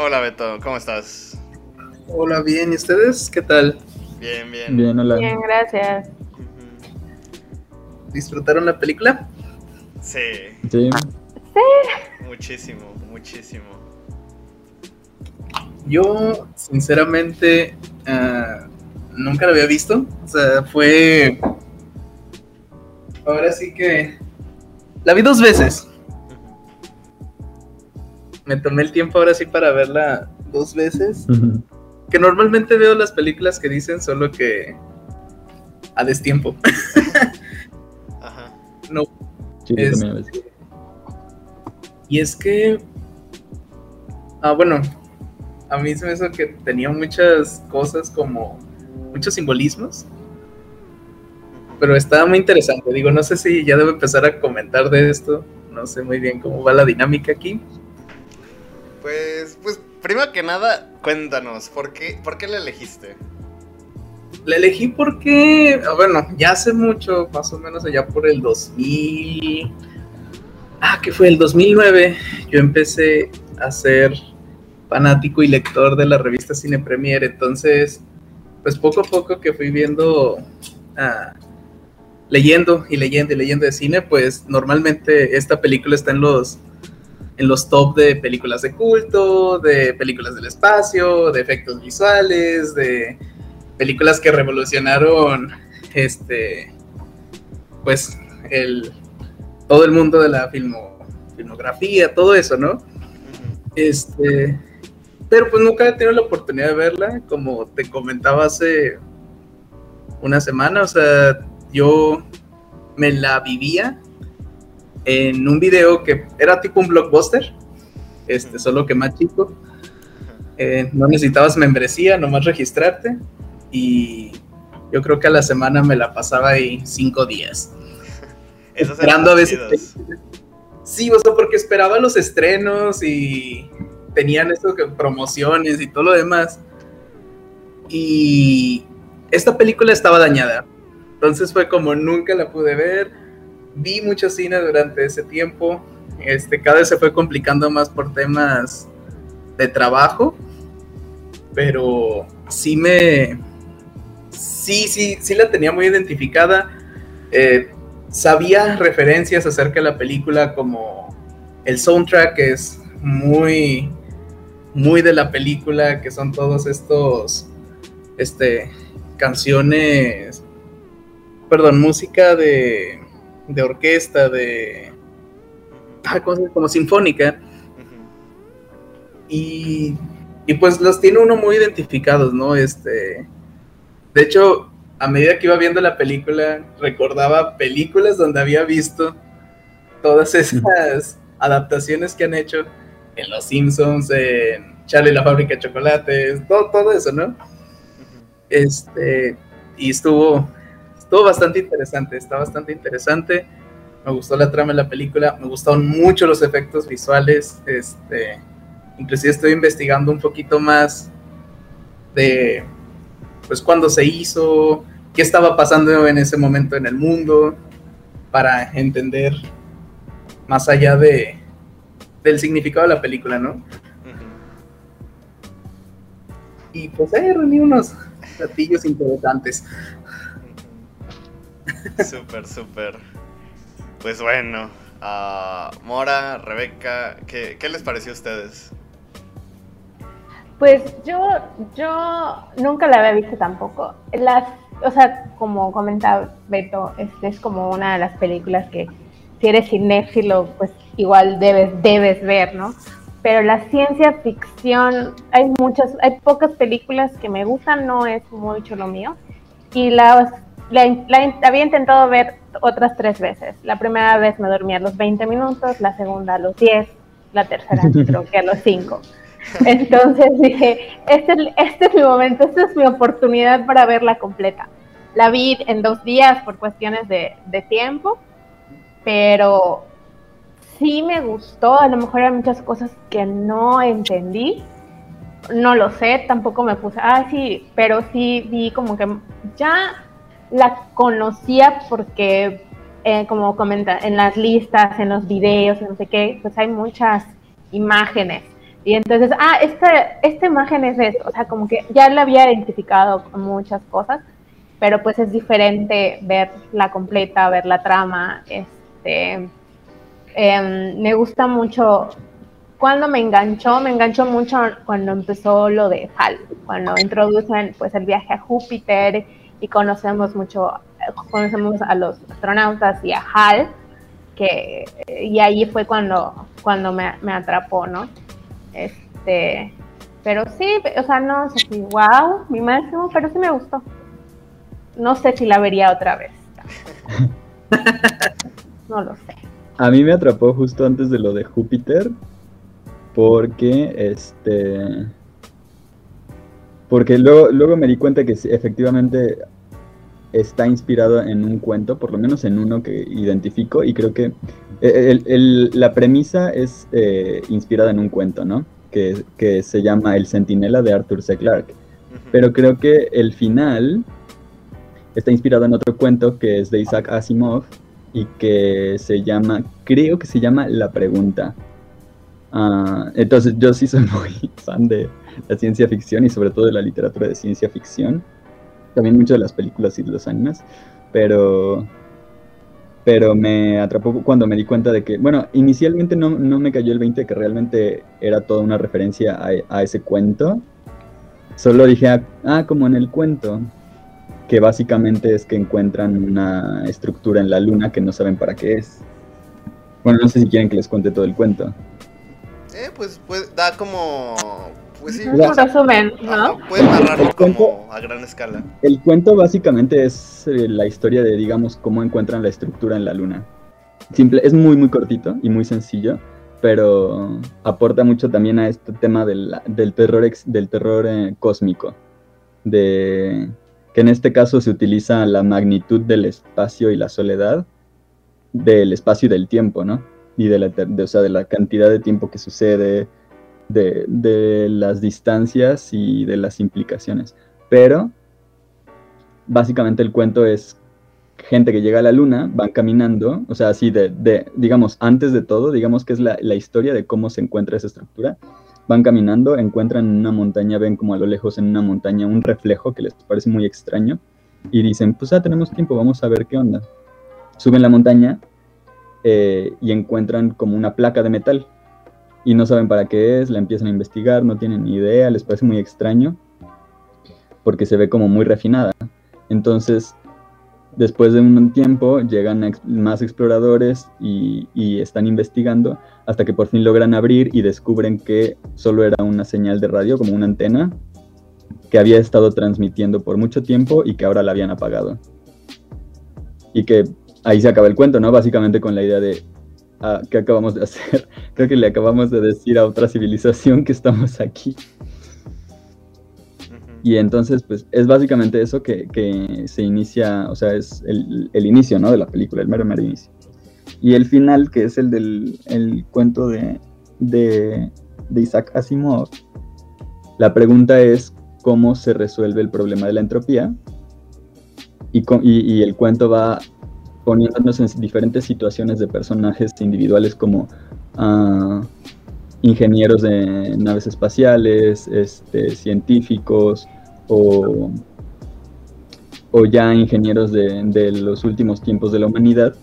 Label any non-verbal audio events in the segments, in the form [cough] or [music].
Hola Beto, ¿cómo estás? Hola, bien, ¿y ustedes? ¿Qué tal? Bien, bien. Bien, hola. Bien, gracias. ¿Disfrutaron la película? Sí, Sí. muchísimo, muchísimo. Yo, sinceramente, ah, nunca la había visto. O sea, fue. Ahora sí que. La vi dos veces. Me tomé el tiempo ahora sí para verla dos veces. Que normalmente veo las películas que dicen, solo que. A destiempo. [laughs] Ajá. No. Sí, Es- también a veces. Y es que. Ah, bueno. A mí se me hizo que tenía muchas cosas como. Muchos simbolismos. Pero estaba muy interesante. Digo, no sé si ya debo empezar a comentar de esto. No sé muy bien cómo va la dinámica aquí. Pues, pues, primero que nada, cuéntanos, ¿por qué, ¿por qué la elegiste? La elegí porque, ah, bueno, ya hace mucho, más o menos allá por el 2000. Ah, que fue el 2009. Yo empecé a ser fanático y lector de la revista Cine Premier. Entonces, pues poco a poco que fui viendo, ah, leyendo y leyendo y leyendo de cine, pues normalmente esta película está en los en los top de películas de culto, de películas del espacio, de efectos visuales, de películas que revolucionaron este pues el todo el mundo de la filmo, filmografía, todo eso, ¿no? Este, pero pues nunca he tenido la oportunidad de verla, como te comentaba hace una semana, o sea, yo me la vivía en un video que era tipo un blockbuster, este, solo que más chico. Eh, no necesitabas membresía, nomás registrarte. Y yo creo que a la semana me la pasaba ahí cinco días. [laughs] Esos Esperando a veces. Sí, o sea, porque esperaba los estrenos y tenían esto que promociones y todo lo demás. Y esta película estaba dañada. Entonces fue como nunca la pude ver. Vi mucho cine durante ese tiempo. Este, cada vez se fue complicando más por temas de trabajo. Pero sí me. Sí, sí, sí la tenía muy identificada. Eh, sabía referencias acerca de la película como el soundtrack es muy muy de la película que son todos estos este canciones perdón música de de orquesta de ah, ¿cómo se dice? como sinfónica y, y pues los tiene uno muy identificados, ¿no? Este, de hecho, a medida que iba viendo la película, recordaba películas donde había visto todas esas adaptaciones que han hecho en Los Simpsons, en Charlie la fábrica de chocolates, todo, todo eso, ¿no? Este, y estuvo, estuvo bastante interesante, está bastante interesante. Me gustó la trama de la película, me gustaron mucho los efectos visuales, este, inclusive estoy investigando un poquito más de, pues, cuándo se hizo, qué estaba pasando en ese momento en el mundo, para entender más allá de, del significado de la película, ¿no? Y pues ahí reuní unos platillos interesantes. Súper, súper. Pues bueno, ah, Mora, Rebeca, ¿qué, ¿qué les pareció a ustedes? Pues yo, yo nunca la había visto tampoco. Las, o sea, como comentaba Beto, este es como una de las películas que si eres cinéfilo, pues igual debes, debes ver, ¿no? Pero la ciencia ficción, hay muchas, hay pocas películas que me gustan, no es mucho lo mío. Y las, la, la había intentado ver otras tres veces. La primera vez me dormí a los 20 minutos, la segunda a los 10, la tercera [laughs] creo que a los 5. Entonces dije, este, es- este es mi momento, esta es mi oportunidad para verla completa. La vi en dos días por cuestiones de, de tiempo, pero sí me gustó, a lo mejor hay muchas cosas que no entendí, no lo sé, tampoco me puse, ah, sí, pero sí vi como que ya la conocía porque, eh, como comenta, en las listas, en los videos, no sé qué, pues hay muchas imágenes. Y entonces, ah, esta, esta imagen es esto, o sea, como que ya la había identificado con muchas cosas, pero pues es diferente ver la completa, ver la trama, este, em, me gusta mucho, cuando me enganchó, me enganchó mucho cuando empezó lo de HAL, cuando introducen pues el viaje a Júpiter y conocemos mucho, conocemos a los astronautas y a HAL, que, y ahí fue cuando, cuando me, me atrapó, ¿no? Este, pero sí, o sea, no sé si wow, mi máximo, pero sí me gustó. No sé si la vería otra vez. [laughs] no lo sé. A mí me atrapó justo antes de lo de Júpiter, porque este. Porque luego, luego me di cuenta que efectivamente está inspirado en un cuento, por lo menos en uno que identifico, y creo que eh, la premisa es eh, inspirada en un cuento, ¿no? Que, que, se llama El Centinela de Arthur C. Clarke. Pero creo que el final está inspirado en otro cuento que es de Isaac Asimov y que se llama, creo que se llama La Pregunta. Ah, entonces yo sí soy muy [laughs] fan de la ciencia ficción y sobre todo de la literatura de ciencia ficción. También mucho de las películas y de los animes. Pero pero me atrapó cuando me di cuenta de que, bueno, inicialmente no, me cayó el 20 que realmente era toda una referencia a, ese cuento. Solo dije, ah, ah, como en el cuento, que básicamente es que encuentran una estructura en la luna que no saben para qué es. Bueno, no sé si quieren que les cuente todo el cuento. Eh, pues, pues da como pues sí, un resumen, ¿no? puedes narrarlo como a gran escala. El cuento básicamente es eh, la historia de, digamos, cómo encuentran la estructura en la luna. Simple, es muy, muy cortito y muy sencillo, pero aporta mucho también a este tema del, terror, del terror eh, cósmico. De que en este caso se utiliza la magnitud del espacio y la soledad del espacio y del tiempo, ¿no? Y de la, o sea, de la cantidad de tiempo que sucede, de, las distancias y de las implicaciones. Pero básicamente el cuento es gente que llega a la luna, van caminando, o sea, así de, digamos, antes de todo, digamos que es la, historia de cómo se encuentra esa estructura. Van caminando, encuentran en una montaña, ven como a lo lejos en una montaña un reflejo que les parece muy extraño y dicen, pues ya tenemos tiempo, vamos a ver qué onda. Suben la montaña eh, y encuentran como una placa de metal y no saben para qué es, la empiezan a investigar, no tienen ni idea, les parece muy extraño porque se ve como muy refinada. Entonces, después de un tiempo, llegan más exploradores y, están investigando hasta que por fin logran abrir y descubren que solo era una señal de radio, como una antena, que había estado transmitiendo por mucho tiempo y que ahora la habían apagado. Y que ahí se acaba el cuento, ¿no? Básicamente con la idea de ¿Qué acabamos de hacer? [laughs] Creo que le acabamos de decir a otra civilización que estamos aquí. Y entonces, pues, es básicamente eso que, se inicia, o sea, es el, inicio, ¿no? De la película, el mero, mero inicio. Y el final, que es el del el cuento de, de, Isaac Asimov, la pregunta es cómo se resuelve el problema de la entropía. Y, y, y el cuento va poniéndonos en diferentes situaciones de personajes individuales como ah, ingenieros de naves espaciales, este, científicos o, ya ingenieros de, de los últimos tiempos de la humanidad,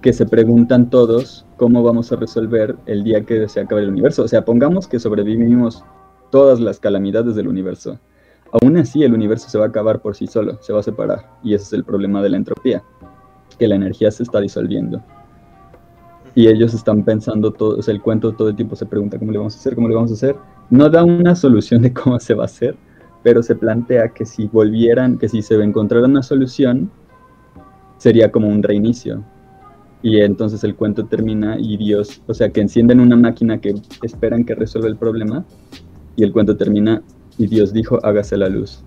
que se preguntan todos cómo vamos a resolver el día que se acabe el universo. O sea, pongamos que sobrevivimos todas las calamidades del universo. Aún así, el universo se va a acabar por sí solo, se va a separar. Y ese es el problema de la entropía que la energía se está disolviendo. Y ellos están pensando todo, o sea, el cuento todo el tiempo se pregunta cómo le vamos a hacer, cómo le vamos a hacer. No da una solución de cómo se va a hacer, pero se plantea que si volvieran, que si se encontrara una solución, sería como un reinicio. Y entonces el cuento termina y Dios, o sea, que encienden una máquina que esperan que resuelva el problema, y el cuento termina y Dios dijo, hágase la luz.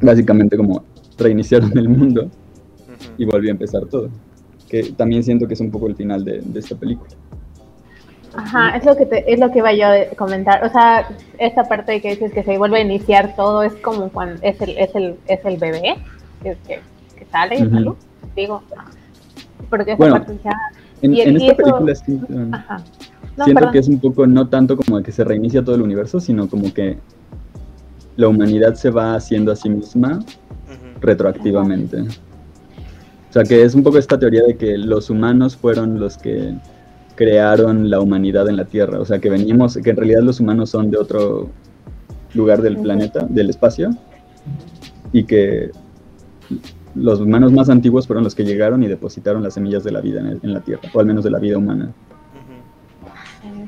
Básicamente como reiniciaron el mundo y volvió a empezar todo. Que también siento que es un poco el final de, esta película. Ajá, es lo que te, es lo que iba yo a comentar. O sea, esta parte de que dices que se vuelve a iniciar todo es como cuando es el, es el, es el bebé que, que, sale en uh Digo, porque esa parte ya. En, en esta película sí. Ajá. siento que es un poco no tanto como que se reinicia todo el universo, sino como que la humanidad se va haciendo a sí misma retroactivamente. O sea, que es un poco esta teoría de que los humanos fueron los que crearon la humanidad en la Tierra. O sea, que venimos, que en realidad los humanos son de otro lugar del planeta, del espacio, y que los humanos más antiguos fueron los que llegaron y depositaron las semillas de la vida en, la Tierra, o al menos de la vida humana.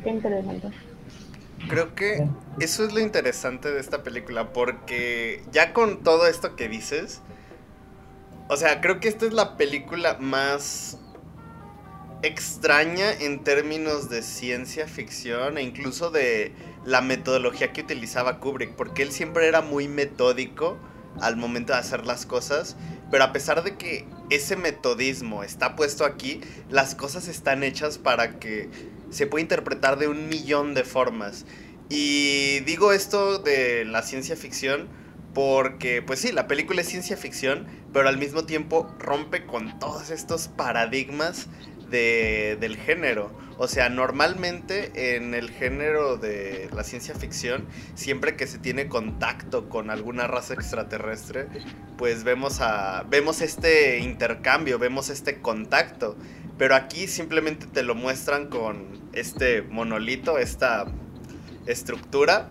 Qué interesante. Creo que eso es lo interesante de esta película, porque ya con todo esto que dices, o sea, creo que esta es la película más extraña en términos de ciencia ficción e incluso de la metodología que utilizaba Kubrick, porque él siempre era muy metódico al momento de hacer las cosas, pero a pesar de que ese metodismo está puesto aquí, las cosas están hechas para que se pueda interpretar de un millón de formas. Y digo esto de la ciencia ficción porque, pues sí, la película es ciencia ficción, pero al mismo tiempo rompe con todos estos paradigmas de, del género. O sea, normalmente en el género de la ciencia ficción, siempre que se tiene contacto con alguna raza extraterrestre, pues vemos, a, vemos este intercambio, vemos este contacto. Pero aquí simplemente te lo muestran con este monolito, esta estructura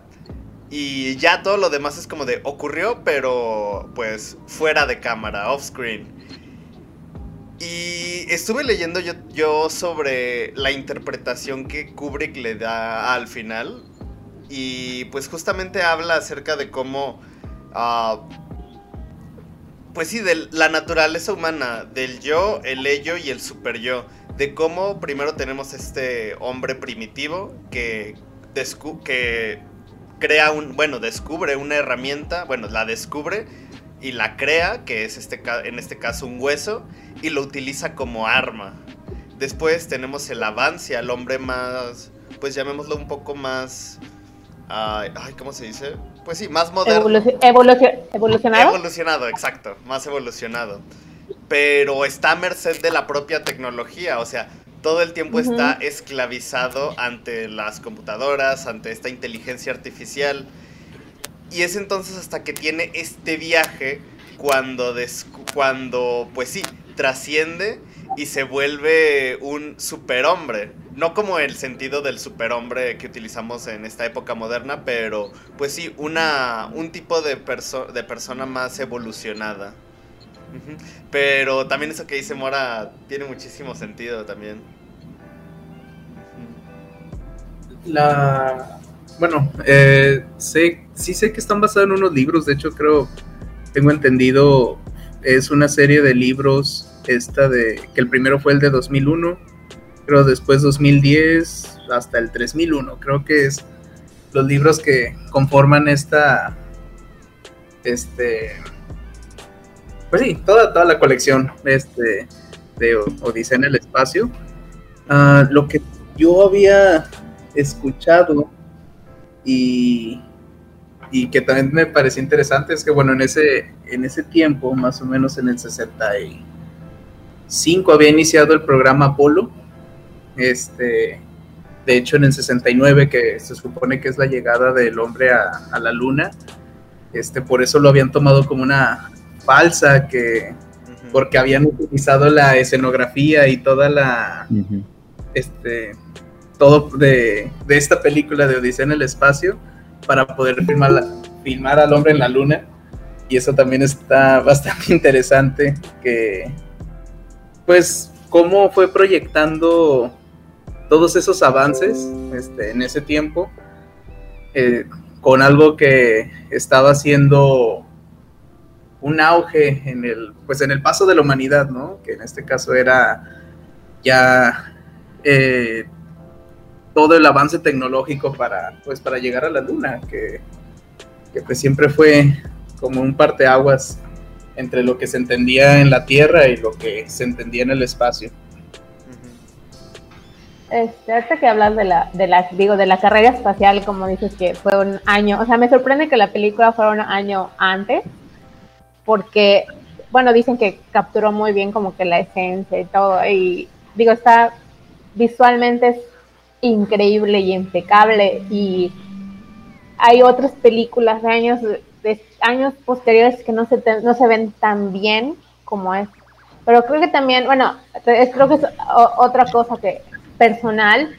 y ya todo lo demás es como de ocurrió, pero pues fuera de cámara, off screen. Y estuve leyendo yo, yo sobre la interpretación que Kubrick le da al final. Y pues justamente habla acerca de cómo... Uh, pues sí, de la naturaleza humana, del yo, el ello y el super yo. De cómo primero tenemos este hombre primitivo que, que crea un, bueno, descubre una herramienta, bueno, la descubre y la crea, que es este, en este caso un hueso, y lo utiliza como arma. Después tenemos el avance al hombre más, pues llamémoslo un poco más, ay, ¿cómo se dice? Pues sí, más moderno. evolucionado. Evolucionado, exacto, más evolucionado. Pero está a merced de la propia tecnología, o sea, todo el tiempo está esclavizado ante las computadoras, ante esta inteligencia artificial. Y es entonces hasta que tiene este viaje cuando, cuando pues sí, trasciende y se vuelve un superhombre. No como el sentido del superhombre que utilizamos en esta época moderna, pero pues sí, una, un tipo de, de persona más evolucionada. Pero también eso que dice Mora tiene muchísimo sentido también. La. Bueno, eh, sé, sí sé que están basados en unos libros. De hecho, creo, tengo entendido, es una serie de libros. Esta de. Que el primero fue el de 2001. Creo después 2010 hasta el 3001. Creo que es los libros que conforman esta. Este pues sí, toda, toda la colección este, de Odisea en el espacio. Ah, lo que yo había escuchado y, y que también me pareció interesante es que, bueno, en ese, en ese tiempo, más o menos en el 65, había iniciado el programa Apolo. Este, de hecho, en el 69, que se supone que es la llegada del hombre a, a la luna, este, por eso lo habían tomado como una falsa, que porque habían utilizado la escenografía y toda la este todo de, esta película de Odisea en el espacio para poder filmar, filmar al hombre en la luna y eso también está [laughs] bastante interesante que pues cómo fue proyectando todos esos avances este, en ese tiempo eh, con algo que estaba haciendo un auge en el, pues en el paso de la humanidad, ¿no? Que en este caso era ya eh, todo el avance tecnológico para, pues, para llegar a la luna, que, pues siempre fue como un parteaguas entre lo que se entendía en la Tierra y lo que se entendía en el espacio. Este, ahorita que hablas de la, de la, digo, de la carrera espacial, como dices que fue un año, o sea, me sorprende que la película fuera un año antes, porque, bueno, dicen que capturó muy bien como que la esencia y todo, y digo, está visualmente increíble y impecable y hay otras películas de años de años posteriores que no se no se ven tan bien como es pero creo que también bueno creo que es otra cosa que personal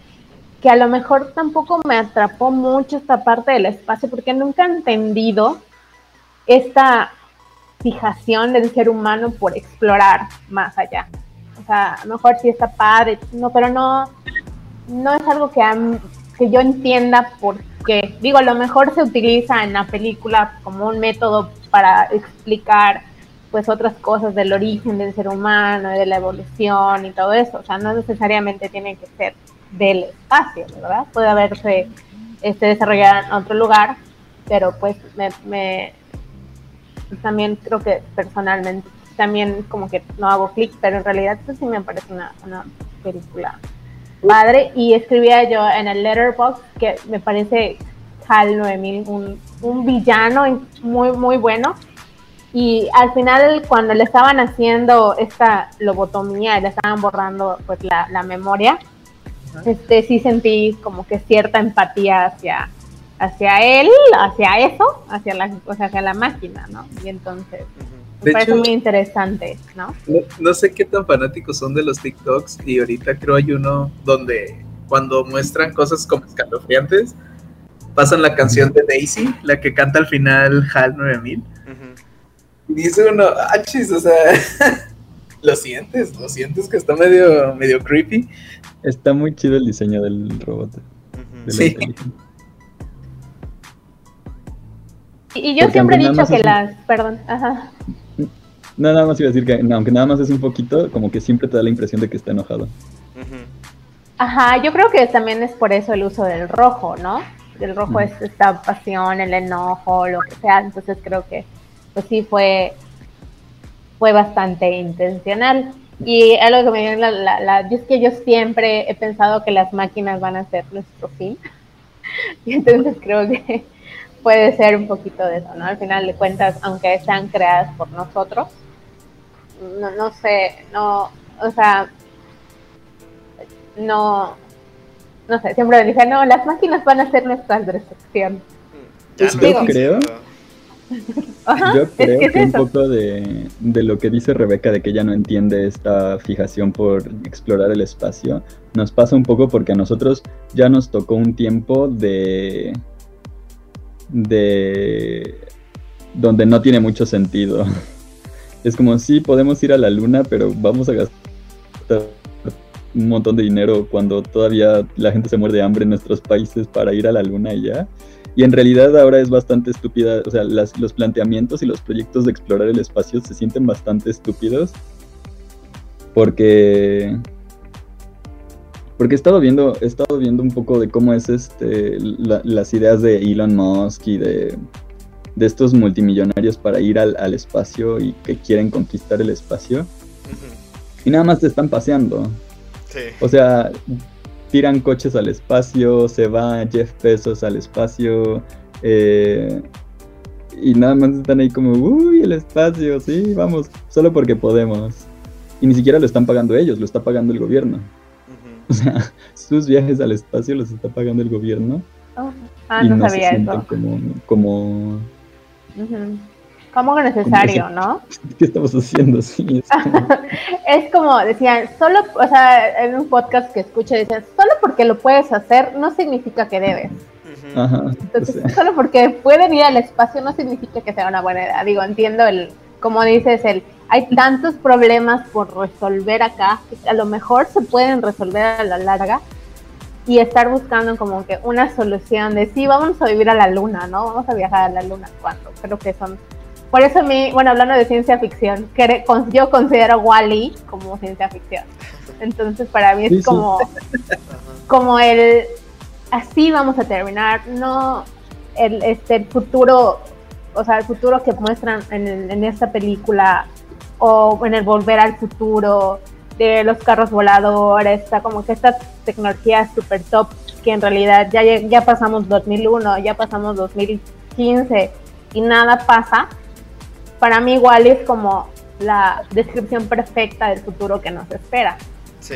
que a lo mejor tampoco me atrapó mucho esta parte del espacio porque nunca he entendido esta fijación del ser humano por explorar más allá. O sea, a lo mejor sí está padre, no, pero no, no es algo que, que yo entienda por qué. Digo, a lo mejor se utiliza en la película como un método para explicar pues otras cosas del origen del ser humano, de la evolución y todo eso. O sea, no necesariamente tiene que ser del espacio, ¿verdad? Puede haberse este, desarrollado en otro lugar, pero pues me, también creo que personalmente también como que no hago clic, pero en realidad sí me parece una, película padre y escribía yo en el letterbox que me parece HAL 9000 un, un villano muy muy bueno. Y al final cuando le estaban haciendo esta lobotomía le estaban borrando pues la, la memoria este sí sentí como que cierta empatía hacia hacia él, hacia eso, hacia la, o sea, hacia la máquina, ¿no? Y entonces me parece muy interesante, ¿no? ¿no? sé qué tan fanáticos son de los TikToks y ahorita creo hay uno donde cuando muestran cosas como escalofriantes pasan la canción de Daisy, la que canta al final HAL 9000. Y dice uno, ah, chis, o sea, [laughs] lo sientes, lo sientes que está medio, medio creepy. Está muy chido el diseño del robot. sí. Y yo siempre he dicho que las, perdón, ajá. No, nada más iba a decir que, aunque nada más es un poquito, como que siempre te da la impresión de que está enojado. Ajá, yo creo que también es por eso el uso del rojo, ¿no? El rojo es esta pasión, el enojo, lo que sea, entonces creo que pues sí fue, fue bastante intencional. Y algo que me dio la, la, la, es que yo siempre he pensado que las máquinas van a ser nuestro fin. [laughs] y entonces creo que puede ser un poquito de eso, ¿no? Al final de cuentas, aunque sean creadas por nosotros, no, no sé, no, o sea, no, no sé, siempre me dije, no, las máquinas van a ser nuestra destrucción. yo creo, [laughs] yo creo que, un poco de, de, lo que dice Rebeca de que ella no entiende esta fijación por explorar el espacio, nos pasa un poco porque a nosotros ya nos tocó un tiempo de de donde no tiene mucho sentido. [laughs] Es como, sí, podemos ir a la luna, pero vamos a gastar un montón de dinero cuando todavía la gente se muere de hambre en nuestros países para ir a la luna y ya. Y en realidad ahora es bastante estúpida, o sea, los planteamientos y los proyectos de explorar el espacio se sienten bastante estúpidos porque porque he estado viendo, viendo un poco de cómo es este las ideas de Elon Musk y de, estos multimillonarios para ir al, espacio y que quieren conquistar el espacio. Y nada más te están paseando. O sea, tiran coches al espacio, se va Jeff Bezos al espacio. Eh, y nada más están ahí como, uy, el espacio, sí, vamos, solo porque podemos. Y ni siquiera lo están pagando ellos, lo está pagando el gobierno. [laughs] O sea, sus viajes al espacio los está pagando el gobierno. Oh. Ah, no, sabía eso. Como, como, como necesario, ¿no? [laughs] ¿Qué estamos haciendo? Sí, [laughs] es, como... decían, solo, o sea, en un podcast que escuché, decían, solo porque lo puedes hacer no significa que debes. Ajá, Entonces, solo porque pueden ir al espacio no significa que sea una buena idea. Digo, entiendo el, como dices, el hay tantos problemas por resolver acá que a lo mejor se pueden resolver a la larga y estar buscando como que una solución de sí, vamos a vivir a la luna, ¿no? Vamos a viajar a la luna cuando creo que son por eso a mí, bueno, hablando de ciencia ficción, yo considero Wally -E como ciencia ficción. Entonces, para mí es como, [laughs] como el, así vamos a terminar, no el, este, el futuro, o sea, el futuro que muestran en, en esta película o en el volver al futuro de los carros voladores, está como que esta tecnología super top que en realidad ya, ya pasamos 2001, ya pasamos 2015 y nada pasa, para mí igual es como la descripción perfecta del futuro que nos espera.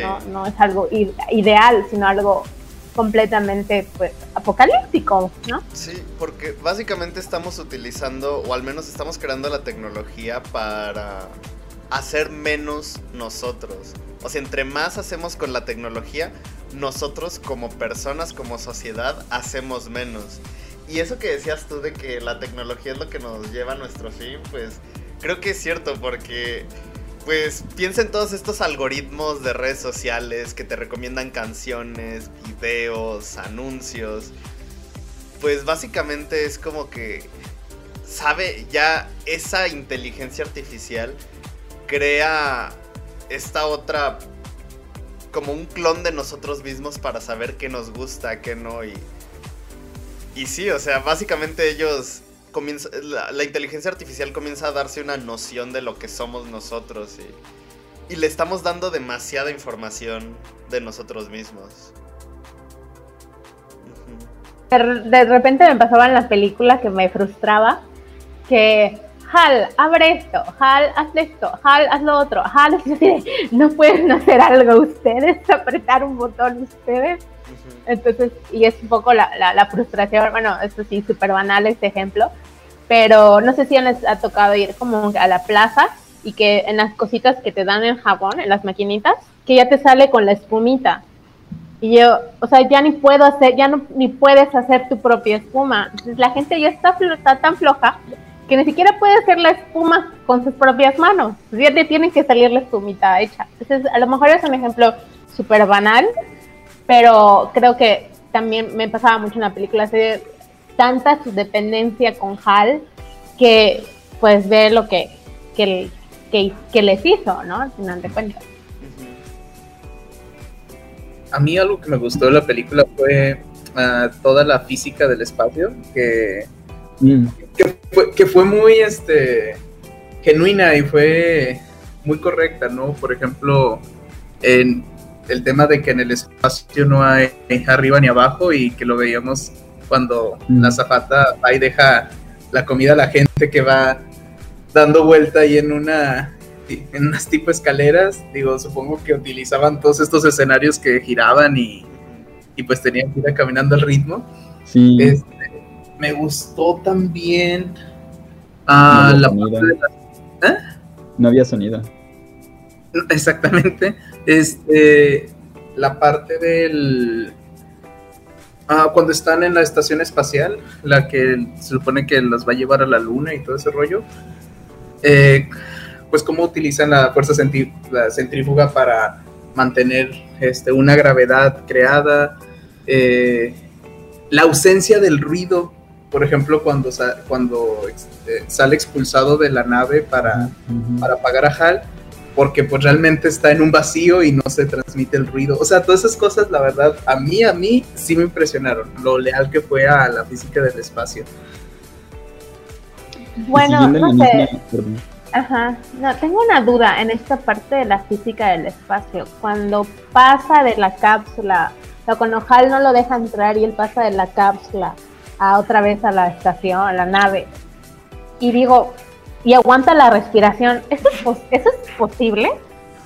No, no es algo ideal, sino algo completamente pues apocalíptico, ¿no? Sí, porque básicamente estamos utilizando, o al menos estamos creando la tecnología para hacer menos nosotros. O sea, entre más hacemos con la tecnología, nosotros como personas, como sociedad, hacemos menos. Y eso que decías tú de que la tecnología es lo que nos lleva a nuestro fin, pues creo que es cierto porque pues piensa en todos estos algoritmos de redes sociales que te recomiendan canciones, videos, anuncios. Pues básicamente es como que sabe ya esa inteligencia artificial crea esta otra como un clon de nosotros mismos para saber qué nos gusta, qué no y y sí, o sea, básicamente ellos comienza, la, inteligencia artificial comienza a darse una noción de lo que somos nosotros y, y le estamos dando demasiada información de nosotros mismos. De, repente me pasaban las películas que me frustraba, que Hal, abre esto, Hal, haz esto, Hal, haz lo otro, Hal, [laughs] no pueden hacer algo ustedes, [laughs] apretar un botón ustedes. Entonces, y es un poco la, la, frustración, bueno, esto sí, súper banal este ejemplo, pero no sé si les ha tocado ir como a la plaza y que en las cositas que te dan en jabón, en las maquinitas, que ya te sale con la espumita. Y yo, o sea, ya ni puedo hacer, ya no, ni puedes hacer tu propia espuma. Entonces la gente ya está, está tan floja que ni siquiera puede hacer la espuma con sus propias manos. Ya te tienen que salir la espumita hecha. Entonces, a lo mejor es un ejemplo súper banal, pero creo que también me pasaba mucho en la película de tanta su dependencia con Hal que pues ve lo que, que, que, les hizo, ¿no? Al final de cuentas. A mí algo que me gustó de la película fue ah, toda la física del espacio, que, mm. que, fue, que fue muy este, genuina y fue muy correcta, ¿no? Por ejemplo, en, el tema de que en el espacio no hay arriba ni abajo y que lo veíamos cuando mm. la zapata va y deja la comida a la gente que va dando vuelta ahí en una en unas tipo escaleras, digo, supongo que utilizaban todos estos escenarios que giraban y, y pues tenían que ir caminando al ritmo. Sí. Este, me gustó también a la ¿Eh? No había sonido. [laughs] Exactamente. Este, la parte del... Ah, cuando están en la estación espacial, la que se supone que los va a llevar a la luna y todo ese rollo, eh, pues cómo utilizan la fuerza centrífuga para mantener este, una gravedad creada, eh, la ausencia del ruido, por ejemplo, cuando, cuando este, sale expulsado de la nave para, para apagar a Hal, porque pues realmente está en un vacío y no se transmite el ruido. O sea, todas esas cosas, la verdad, a mí, a mí sí me impresionaron, lo leal que fue a la física del espacio. Bueno, no sé. Ajá, no, tengo una duda en esta parte de la física del espacio. Cuando pasa de la cápsula, o sea, cuando Hal no lo deja entrar y él pasa de la cápsula a otra vez a la estación, a la nave, y digo, y aguanta la respiración. ¿Eso es, ¿Eso es posible?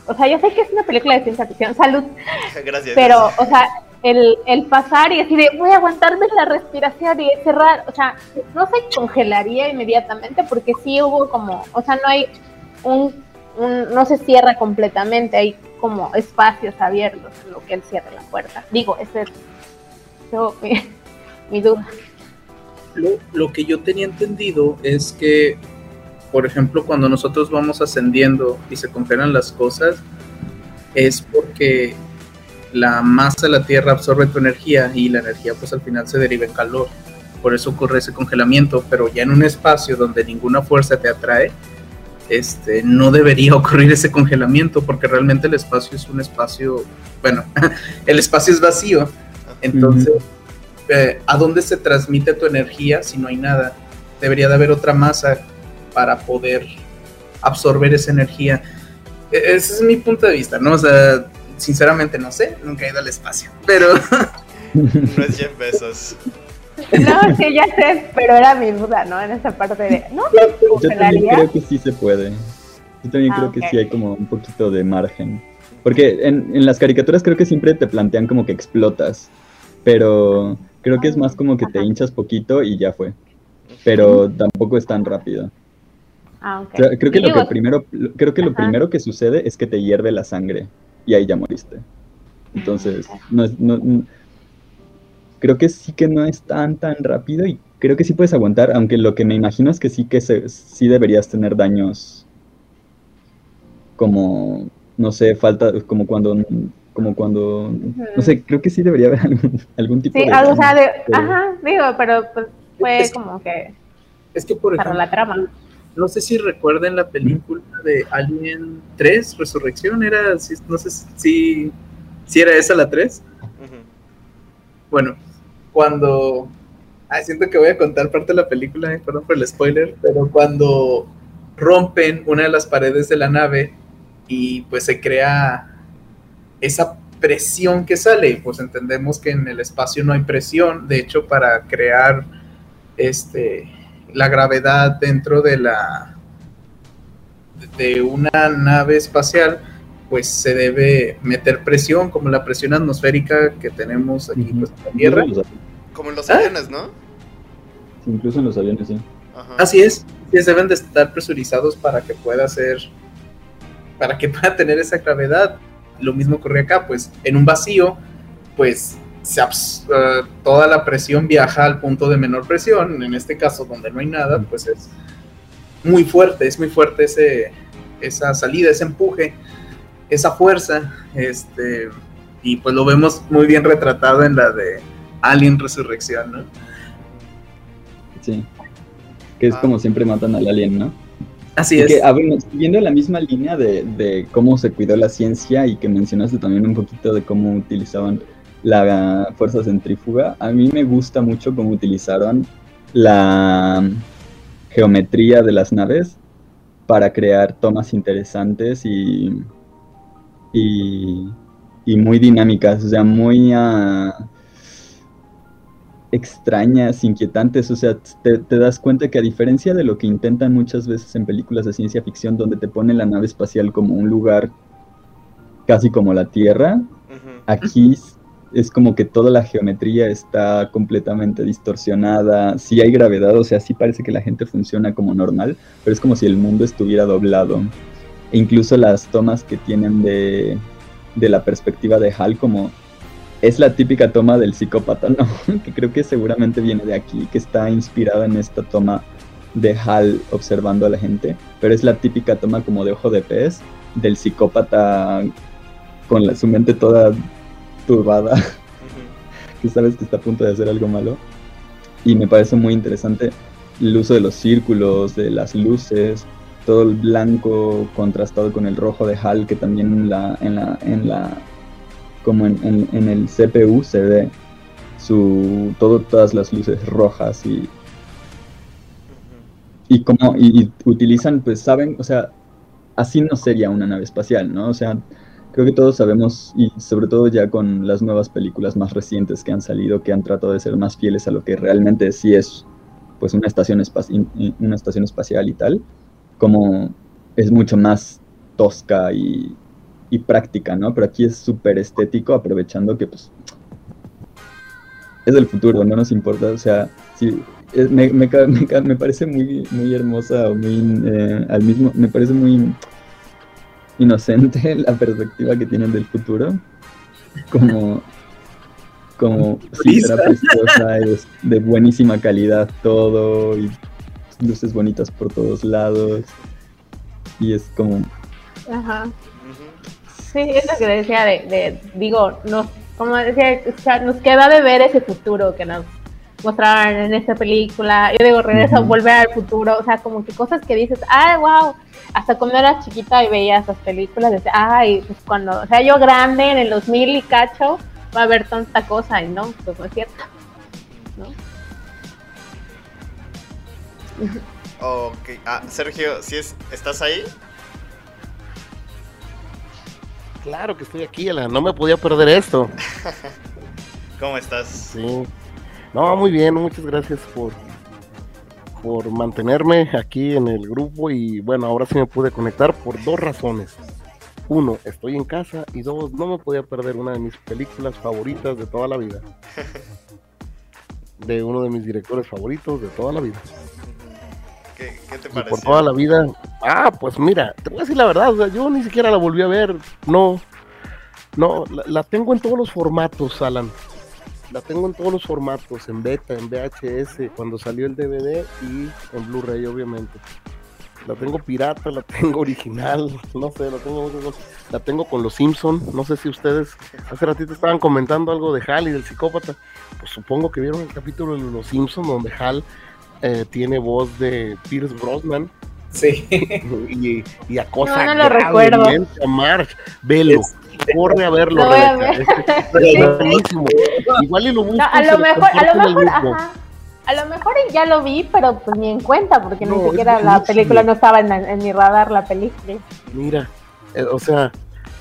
O sea, yo sé que es una película de ciencia ficción, salud. [laughs] Gracias. Pero, o sea, el, el, pasar y decir, voy a aguantarme la respiración y cerrar, o sea, no se congelaría inmediatamente porque sí hubo como, o sea, no hay un, un no se cierra completamente, hay como espacios abiertos en lo que él cierra la puerta. Digo, ese es mi, [laughs] mi duda. Lo, lo que yo tenía entendido es que por ejemplo, cuando nosotros vamos ascendiendo y se congelan las cosas, es porque la masa de la Tierra absorbe tu energía y la energía pues al final se deriva en calor. Por eso ocurre ese congelamiento, pero ya en un espacio donde ninguna fuerza te atrae, este, no debería [laughs] ocurrir ese congelamiento porque realmente el espacio es un espacio, bueno, [laughs] el espacio es vacío. Entonces, eh, ¿a dónde se transmite tu energía si no hay nada? Debería de haber otra masa para poder absorber esa energía. E, ese es mi punto de vista, ¿no? O sea, sinceramente no sé, nunca he ido al espacio, pero... [laughs] no es 100 pesos. No, sí, ya sé, pero era mi duda, ¿no? En esa parte de... ¿No Yo también creo que sí se puede. Yo también ah, creo que sí hay como un poquito de margen. Porque en, en, las caricaturas creo que siempre te plantean como que explotas. pero creo que es más como que te hinchas poquito y ya fue. Pero tampoco es tan rápido. Ah, ok. Creo, que lo que primero, creo que lo primero que sucede es que te hierve la sangre y ahí ya moriste. Entonces, no es, no, creo que sí que no es tan tan rápido y creo que sí puedes aguantar, aunque lo que me imagino es que sí que se, sí deberías tener daños como no sé, falta como cuando como cuando no sé, creo que sí debería haber [laughs] algún, algún tipo Sí, de algo, o sea, de, pero- ajá, digo, pero pues fue Es- como que Es que, por para ejemplo, la trama. no sé si recuerden la película de Alien 3, Resurrección, era, si- no sé si, si era esa la 3. Ujú. Bueno, cuando... Ay, siento que voy a contar parte de la película, eh, perdón por el spoiler, pero cuando rompen una de las paredes de la nave y pues se crea esa presión que sale, y, pues entendemos que en el espacio no hay presión, de hecho para crear este la gravedad dentro de la de una nave espacial pues se debe meter presión como la presión atmosférica que tenemos aquí pues, en la Tierra Incluso en los- Como en los ¿Ah? aviones, ¿no? Incluso en los aviones, sí. Ajá. Así es, sí, deben de estar presurizados para que pueda ser, para que pueda tener esa gravedad. Lo mismo ocurre acá, pues en un vacío, pues se eh, toda la presión viaja al punto de menor presión. En este caso, donde no hay nada, pues es muy fuerte, es muy fuerte ese, esa salida, ese empuje, esa fuerza. Este, y pues lo vemos muy bien retratado en la de Alien Resurrección, ¿no? Sí. Que es Ah. como siempre matan al alien, ¿no? Así Y es. que, bueno, siguiendo la misma línea de, de cómo se cuidó la ciencia y que mencionaste también un poquito de cómo utilizaban la fuerza centrífuga, a mí me gusta mucho cómo utilizaron la geometría de las naves para crear tomas interesantes y, y, y muy dinámicas, o sea, muy ah, extrañas, inquietantes, o sea, te, te das cuenta que a diferencia de lo que intentan muchas veces en películas de ciencia ficción, donde te ponen la nave espacial como un lugar casi como la Tierra, aquí es como que toda la geometría está completamente distorsionada, sí hay gravedad, o sea, sí parece que la gente funciona como normal, pero es como si el mundo estuviera doblado. E incluso las tomas que tienen de, de la perspectiva de Hal como es la típica toma del psicópata, ¿no? [laughs] que creo que seguramente viene de aquí, que está inspirada en esta toma de Hal observando a la gente, pero es la típica toma como de ojo de pez del psicópata con la- su mente toda turbada, [laughs] que sabes que está a punto de hacer algo malo. Y me parece muy interesante el uso de los círculos, de las luces, todo el blanco contrastado con el rojo de HAL, que también en la, en la, en la como en, en- el CPU se ve su todo, todas las luces rojas y, y como y, utilizan, pues saben, o sea, así no sería una nave espacial, ¿no? O sea, creo que todos sabemos, y sobre todo ya con las nuevas películas más recientes que han salido, que han tratado de ser más fieles a lo que realmente sí es, pues, una estación, una estación espacial y tal, como es mucho más tosca y, y práctica, ¿no? Pero aquí es súper estético, aprovechando que, pues, es del futuro, no nos importa, o sea, sí, es- me, me, parece muy, muy hermosa o muy, eh, al mismo, me parece muy inocente [laughs] la perspectiva que tienen del futuro, como, como si será preciosa, es de buenísima calidad todo, y luces bonitas por todos lados, y es como, Ajá. Sí, es lo que decía de, de- digo, nos, como decía, o sea, nos queda de ver ese futuro que nos mostraron en esta película. Yo digo, regreso, Ujú. volver al futuro, o sea, como que cosas que dices, ay, wow, hasta cuando eras chiquita y veías esas películas, decías, ay, pues cuando, o sea, yo grande en el 2000 y cacho, va a haber tanta cosa y no, pues no es cierto. ¿no? Ok. Ah, Sergio, ¿sí es, ¿estás ahí? Claro que estoy aquí, Alan. No me podía perder esto. [laughs] ¿Cómo estás? Sí. No, muy bien. Muchas gracias por, por mantenerme aquí en el grupo. Y bueno, ahora sí me pude conectar por dos razones. uno, estoy en casa y dos, no me podía perder una de mis películas favoritas de toda la vida. [laughs] De uno de mis directores favoritos de toda la vida. ¿Qué, qué te parece? por toda la vida. Ah, pues mira, te voy a decir la verdad, o sea, yo ni siquiera la volví a ver. No, no, la, la tengo en todos los formatos, Alan. La tengo en todos los formatos, en beta, en VHS, cuando salió el DVD y en Blu-ray, obviamente. La tengo pirata, la tengo original, no sé, la tengo, la tengo con los Simpson. No sé si ustedes hace ratito estaban comentando algo de Hal y del psicópata. Pues supongo que vieron el capítulo de los Simpson donde Hal eh, tiene voz de Pierce Brosnan Sí. [laughs] y, y acosa No, no lo recuerdo. a Marge. Velo, corre a verlo. A Rebeca. ver. Es- [laughs] es buenísimo. Igual y lo busco No, y a lo mejor, a lo mejor, ajá. A lo mejor ya lo vi, pero pues ni en cuenta, porque No, ni siquiera la película no estaba en, en mi radar, la película. Mira, eh, o sea,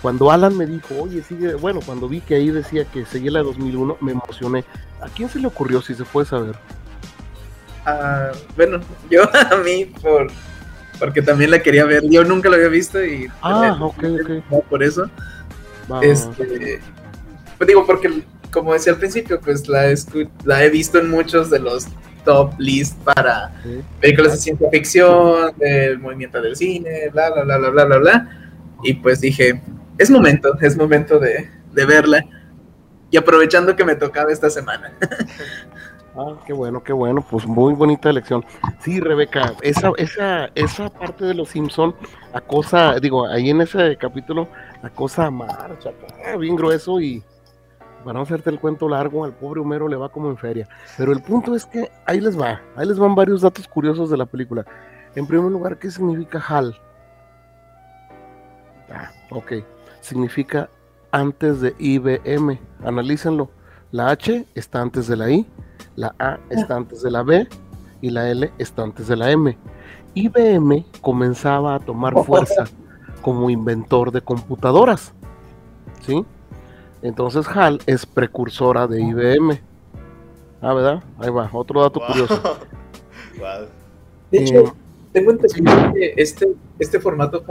cuando Alan me dijo, oye, sigue, bueno, cuando vi que ahí decía que seguía la de 2001, me emocioné. ¿A quién se le ocurrió, si se puede saber? Ah, bueno, [laughs] yo a mí por porque también la quería ver. Yo nunca la había visto y Ah, eh, ok, ok. no, por eso. Este, pues digo, porque como decía al principio, pues la, la he visto en muchos de los top list para sí. películas de ciencia ficción, del movimiento del cine, bla, bla, bla, bla, bla, bla, bla. Y pues dije, es momento, es momento de, de verla. Y aprovechando que me tocaba esta semana. [laughs] Ah, qué bueno, qué bueno, pues muy bonita elección. Sí, Rebeca, esa, esa, esa parte de los Simpson acosa, digo, ahí en ese capítulo acosa a Marcha, acá, bien grueso y para no hacerte el cuento largo, al pobre Homero le va como en feria. Pero el punto es que ahí les va, ahí les van varios datos curiosos de la película. En primer lugar, ¿qué significa HAL? Ah, ok, significa antes de IBM, analícenlo. La H está antes de la I, la A está antes de la B y la L está antes de la M. IBM comenzaba a tomar fuerza como inventor de computadoras. ¿Sí? Entonces HAL es precursora de IBM. Ah, ¿verdad? Ahí va, otro dato Wow. curioso. [laughs] Wow. De Eh, tengo entendido que este, este formato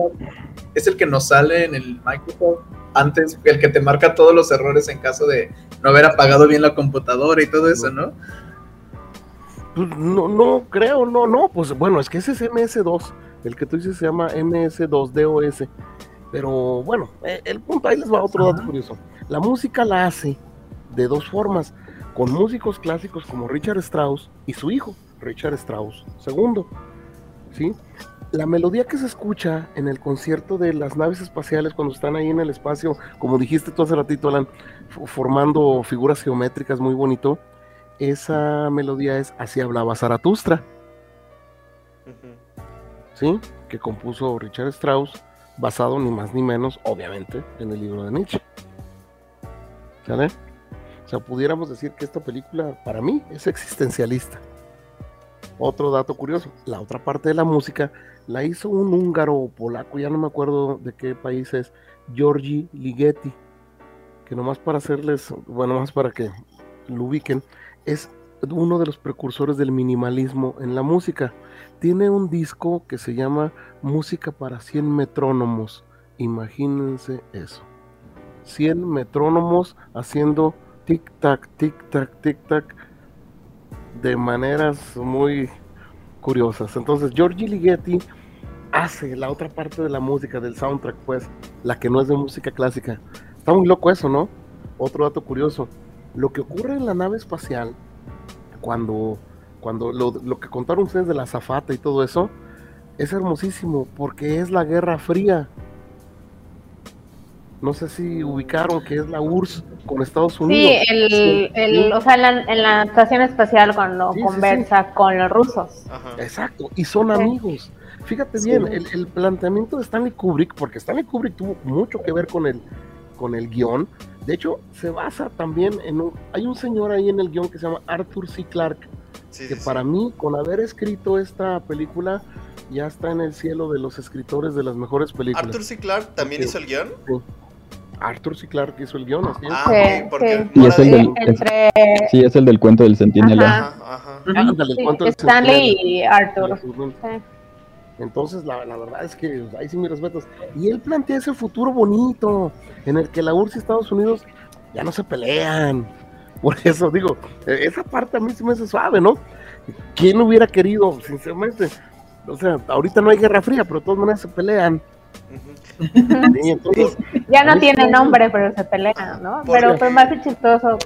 es el que nos sale en el Microsoft antes, el que te marca todos los errores en caso de no haber apagado bien la computadora y todo eso, ¿no? Pues, no, no creo, no, no, pues bueno, es que ese es MS2, el que tú dices se llama MS2DOS, pero bueno, eh, el punto, ahí les va otro dato curioso. La música la hace de dos formas, con músicos clásicos como Richard Strauss y su hijo, Richard Strauss II, ¿sí? La melodía que se escucha en el concierto de las naves espaciales cuando están ahí en el espacio, como dijiste tú hace ratito, Alan, formando figuras geométricas muy bonito, esa melodía es Así hablaba Zaratustra. ¿sí? Que compuso Richard Strauss, basado ni más ni menos, obviamente, en el libro de Nietzsche. ¿Sale? O sea, pudiéramos decir que esta película, para mí, es existencialista. Otro dato curioso, la otra parte de la música la hizo un húngaro o polaco, ya no me acuerdo de qué país es, Giorgi Ligeti, que nomás para hacerles, bueno, más para que lo ubiquen, es uno de los precursores del minimalismo en la música. Tiene un disco que se llama Música para 100 metrónomos. Imagínense eso. 100 metrónomos haciendo tic-tac, tic-tac, tic-tac de maneras muy curiosas. Entonces, Giorgi Ligeti hace la otra parte de la música, del soundtrack, pues, la que no es de música clásica. Está muy loco eso, ¿no? Otro dato curioso. Lo que ocurre en la nave espacial, cuando, cuando lo, lo que contaron ustedes de la zafata y todo eso, es hermosísimo, porque es la Guerra Fría. No sé si ubicaron que es la URSS con Estados Unidos. Sí, el, Sí, el, sí. o sea, en la, en la estación espacial cuando Sí, sí, conversa con los rusos. Ajá. Exacto, y son Sí. amigos. Fíjate Sí. bien, el, el planteamiento de Stanley Kubrick, porque Stanley Kubrick tuvo mucho que ver con el, con el guion. De hecho, se basa también en un... Hay un señor ahí en el guion que se llama Arthur C. Clarke, Sí, que sí, sí. para mí, con haber escrito esta película, ya está en el cielo de los escritores de las mejores películas. Arthur C. Clarke también hizo el guion. Arthur C. Clarke hizo el guion, así es. Ah, Sí, porque sí. Y es el del- Entre Sí, es el del cuento del centinela. Ajá. Ajá, ajá. Ándale, sí, ¿cuánto es Stanley y Arthur. Entonces, la, la verdad es que ahí sí mis respetos. Y él plantea ese futuro bonito en el que la URSS y Estados Unidos ya no se pelean. [laughs] Por eso digo, e- esa parte a mí sí me hace suave, ¿no? ¿Quién hubiera querido, sinceramente? O sea, ahorita no hay guerra fría, pero de todas maneras se pelean. Ujú. Sí, entonces, Ya no tiene nombre, pero se pelean, ¿no? Pero, pero más chistoso.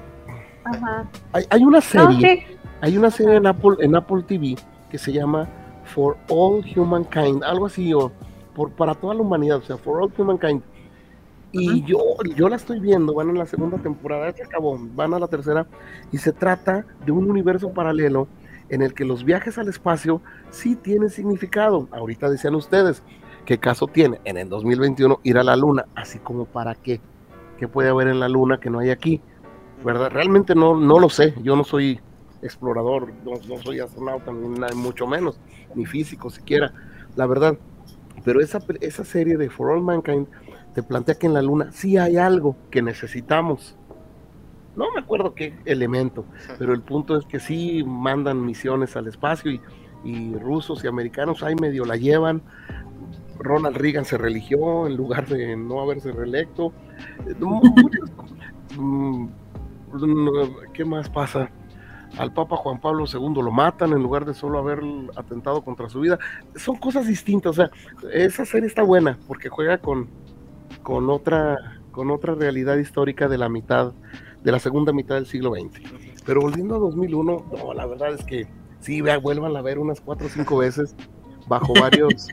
Ajá. hay, hay una No, serie, sí. hay una serie en Apple, en Apple TV que se llama For All Humankind, algo así, o por, para toda la humanidad, o sea, For All Humankind. Y yo, yo la estoy viendo, van en la segunda temporada, ya se acabó, van a la tercera, y se trata de un universo paralelo en el que los viajes al espacio sí tienen significado. Ahorita decían ustedes, ¿qué caso tiene en el 2021 ir a la luna? Así como para qué, ¿qué puede haber en la luna que no hay aquí? ¿Verdad? Realmente no, no lo sé, yo no soy explorador, no, no soy astronauta, ni mucho menos, ni físico siquiera, la verdad. Pero esa, esa serie de For All Mankind te plantea que en la luna sí hay algo que necesitamos. No me acuerdo qué elemento, pero el punto es que sí mandan misiones al espacio y, y rusos y americanos ahí medio la llevan. Ronald Reagan se religió en lugar de no haberse reelecto. Eh, mm, mm, ¿Qué más pasa? Al Papa Juan Pablo II lo matan en lugar de solo haber atentado contra su vida. Son cosas distintas. O sea, esa serie está buena porque juega con, con otra con otra realidad histórica de la mitad de la segunda mitad del siglo XX. Pero volviendo a 2001, no, la verdad es que sí, vuelvan a ver unas cuatro o cinco veces bajo varios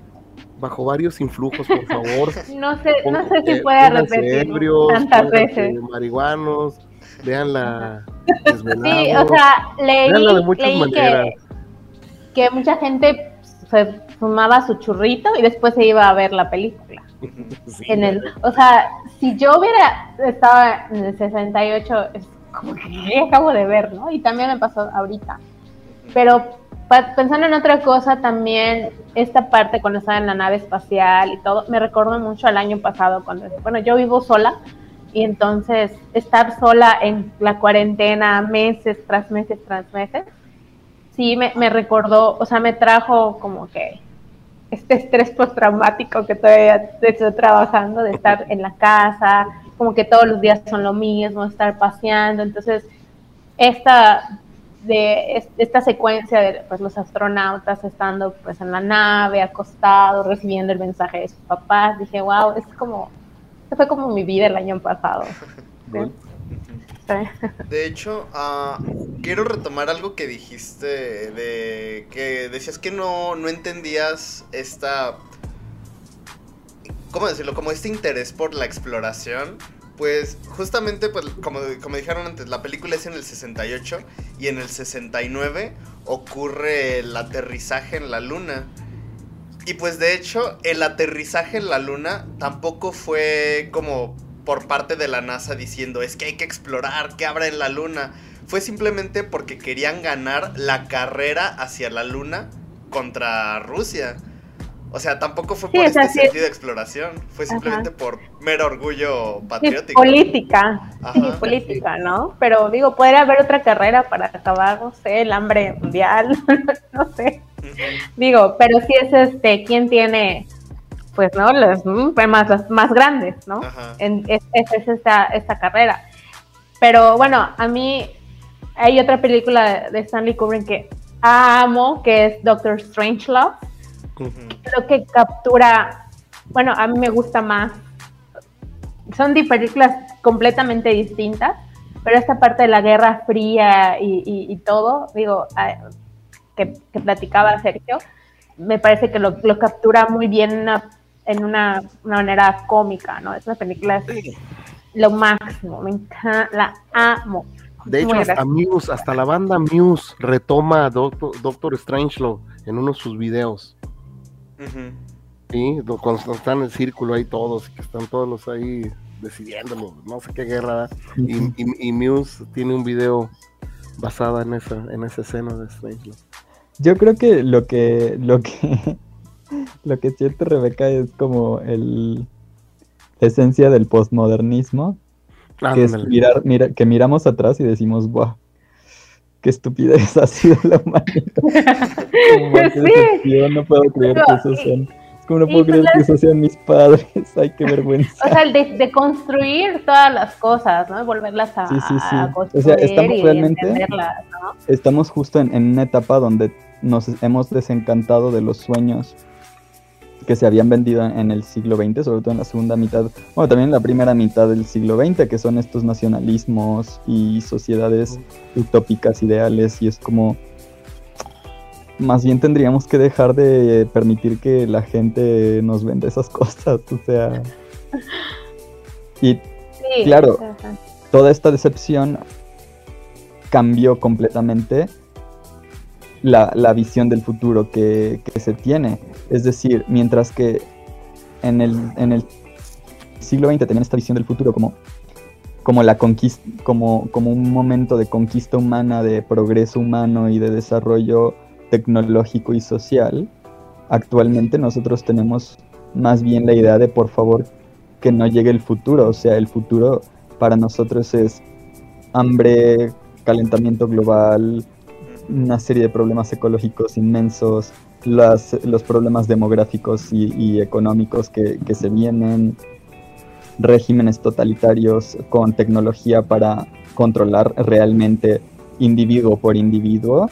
bajo varios influjos, por favor. [laughs] No sé, no sé si puede repetir tantas veces. marihuanos, veanla Sí, o sea, leí, Véanla de muchas leí que, que mucha gente se fumaba su churrito y después se iba a ver la película. [laughs] Sí, En el, o sea, si yo hubiera estado en el 68, es como que ¿qué acabo de ver, ¿no? Y también me pasó ahorita. Pero pensando en otra cosa, también esta parte cuando estaba en la nave espacial y todo, me recordó mucho al año pasado, cuando, bueno, yo vivo sola y entonces estar sola en la cuarentena meses tras meses tras meses, sí me, me recordó, o sea, me trajo como que este estrés postraumático que todavía estoy trabajando, de estar en la casa, como que todos los días son lo mismo, estar paseando, entonces esta de es- esta secuencia de pues, los astronautas estando pues en la nave, acostados, recibiendo el mensaje de sus papás, dije, wow, es como, fue como mi vida el año pasado. [laughs] [laughs] De hecho, ah, quiero retomar algo que dijiste de que decías que no, no entendías esta... ¿Cómo decirlo? Como este interés por la exploración. Pues justamente, pues, como, como dijeron antes, la película es en el 68 y en el 69 ocurre el aterrizaje en la luna. Y pues de hecho, el aterrizaje en la luna tampoco fue como por parte de la NASA diciendo es que hay que explorar, que habrá en la luna. Fue simplemente porque querían ganar la carrera hacia la luna contra Rusia. O sea, tampoco fue Sí, por este sí. sentido de exploración. Fue simplemente por mero orgullo Sí, patriótico. política, sí, política, ¿no? Pero digo, podría haber otra carrera para acabar, no sé, el hambre mundial, [laughs] no sé. Digo, pero sí es este, ¿quién tiene, pues, no, los mm, más, los más grandes, ¿no? Ajá. En, es, es- es esta, esta carrera. Pero bueno, a mí hay otra película de Stanley Kubrick que amo, que es Doctor Strangelove. Ujú. Creo que captura, bueno, a mí me gusta más. Son películas completamente distintas, pero esta parte de la Guerra Fría y, y- y todo, digo, ah, que, que platicaba Sergio, me parece que lo, lo captura muy bien en una, en una, una manera cómica, ¿no? Es una película es lo máximo, me encanta, la amo. De hecho, hasta. Muse, hasta la banda Muse retoma a Doctor, Doctor Strangelove en uno de sus videos. Ujú. ¿sí? Do- Cuando están en el círculo ahí todos, que están todos los ahí decidiéndolo, no sé qué guerra. Y, y- y Muse tiene un video basada en esa, en esa escena de Strangelove. Yo creo que lo que lo que [laughs] lo que siente Rebeca es como el la esencia del postmodernismo, que es mirar, mira, que miramos atrás y decimos, wow, qué estupidez [laughs] ha sido la humanidad. [laughs] Como, qué Sí. no puedo creer que Pero, esos y- sean. Es como no puedo creer pues que las- esos sean mis padres. [laughs] Ay, qué vergüenza. O sea, el de, de construir todas las cosas, ¿no? Volverlas a, Sí, sí, sí. a O sea, construir estamos y realmente- ¿no? Estamos justo en, en una etapa donde nos hemos desencantado de los sueños que se habían vendido en el siglo XX, sobre todo en la segunda mitad, bueno, también en la primera mitad del siglo XX, que son estos nacionalismos y sociedades utópicas, ideales, y es como, más bien tendríamos que dejar de permitir que la gente nos venda esas [laughs] cosas, o sea, y Sí, Claro. toda esta decepción cambió completamente la, la visión del futuro que, que se tiene. Es decir, mientras que en el, en el siglo XX tenían esta visión del futuro como, como la conquista, como, como un momento de conquista humana, de progreso humano y de desarrollo tecnológico y social, actualmente nosotros tenemos más bien la idea de por favor que no llegue el futuro. O sea, el futuro para nosotros es hambre, calentamiento global, una serie de problemas ecológicos inmensos, los problemas demográficos y, económicos que, que se vienen, regímenes totalitarios con tecnología para controlar realmente individuo por individuo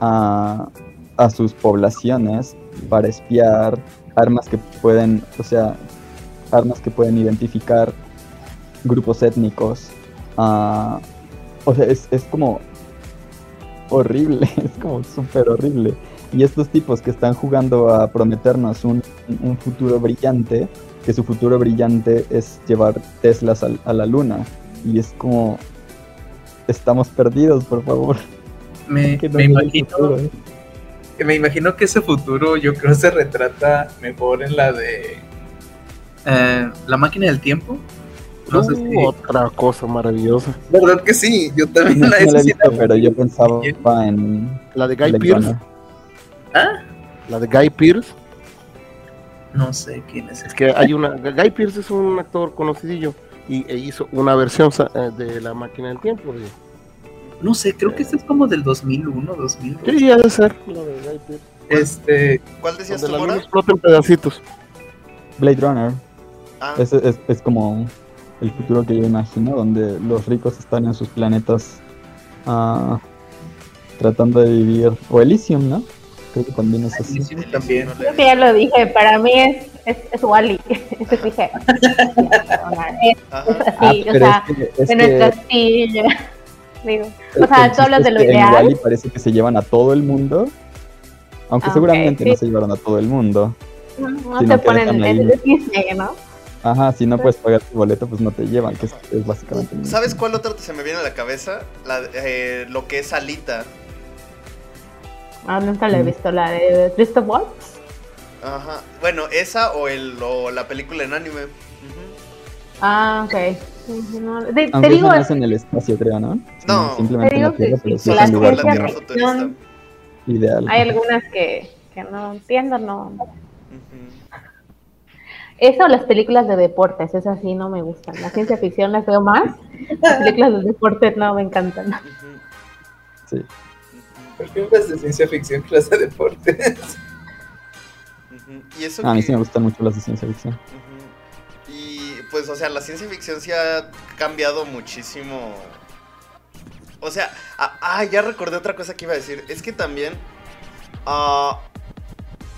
a, a sus poblaciones, para espiar, armas que pueden, o sea, armas que pueden identificar grupos étnicos. o sea, es, es como horrible, [laughs] es como súper horrible. Y estos tipos que están jugando a prometernos un, un futuro brillante, que su futuro brillante es llevar Teslas al- a, la luna. Y es como, estamos perdidos, por favor. [laughs] Me, [laughs] no me imagino, futuro. me imagino que ese futuro yo creo se retrata mejor en la de eh, la máquina del tiempo. No sé Uh, si. Otra cosa maravillosa. ¿Verdad que sí? Yo también [laughs] No, la he visto, pero yo pensaba en La de Guy Pierce. ¿Ah? La de Guy Pierce. No sé quién es. Es que hay una. Guy Pierce es un actor conocidillo. Y e hizo una versión eh, de La máquina del tiempo. de- No sé, creo que este es como del 2001, 2002. Sí, ha de ser. La de Guy Pierce. Este, ¿Cuál decías tú, Mora? luna explota en pedacitos. Blade Runner. Ah, Es, es, es como el futuro que yo imagino, donde los ricos están en sus planetas ah, tratando de vivir. O Elysium, ¿no? Creo que también es así. Elysium también. Creo que ya lo dije, para mí es, es, es Wally. Eso [laughs] dije. Es así, o pero sea, es que, es de que nuestra astilla. [laughs] Digo, o sea, tú hablas de lo es que en ideal. Wall-E parece que se llevan a todo el mundo. Aunque Ah, seguramente no sí. se llevaron a todo el mundo. no que ponen el el Disney, ¿no? Ajá, si no puedes pagar tu boleto, pues no te llevan, que es, es básicamente. ¿Sabes cuál otra se me viene a la cabeza? La, eh, lo que es Alita. Ah, nunca la he Mm. visto, la de Twist of Waltz. Ajá. Bueno, esa o, el, o la película en anime. Ujú. Ah, ok. Sí, no, de- te digo, no es en el espacio, creo, ¿no? No. Simplemente Te en la digo Tierra, que es la Tierra futurista. ideal. hay algunas que, que no entiendo, no. Ujú. Eso, las películas de deportes, esas sí no me gustan. La ciencia ficción las veo más. Las películas de deportes no me encantan. Sí. Películas de ciencia ficción, [laughs] clase de deportes. Y eso Ah, a mí que- sí me gustan mucho las de ciencia ficción. Y pues, o sea, la ciencia ficción sí ha cambiado muchísimo. O sea, ah, ah, ya recordé otra cosa que iba a decir. Es que también. ah,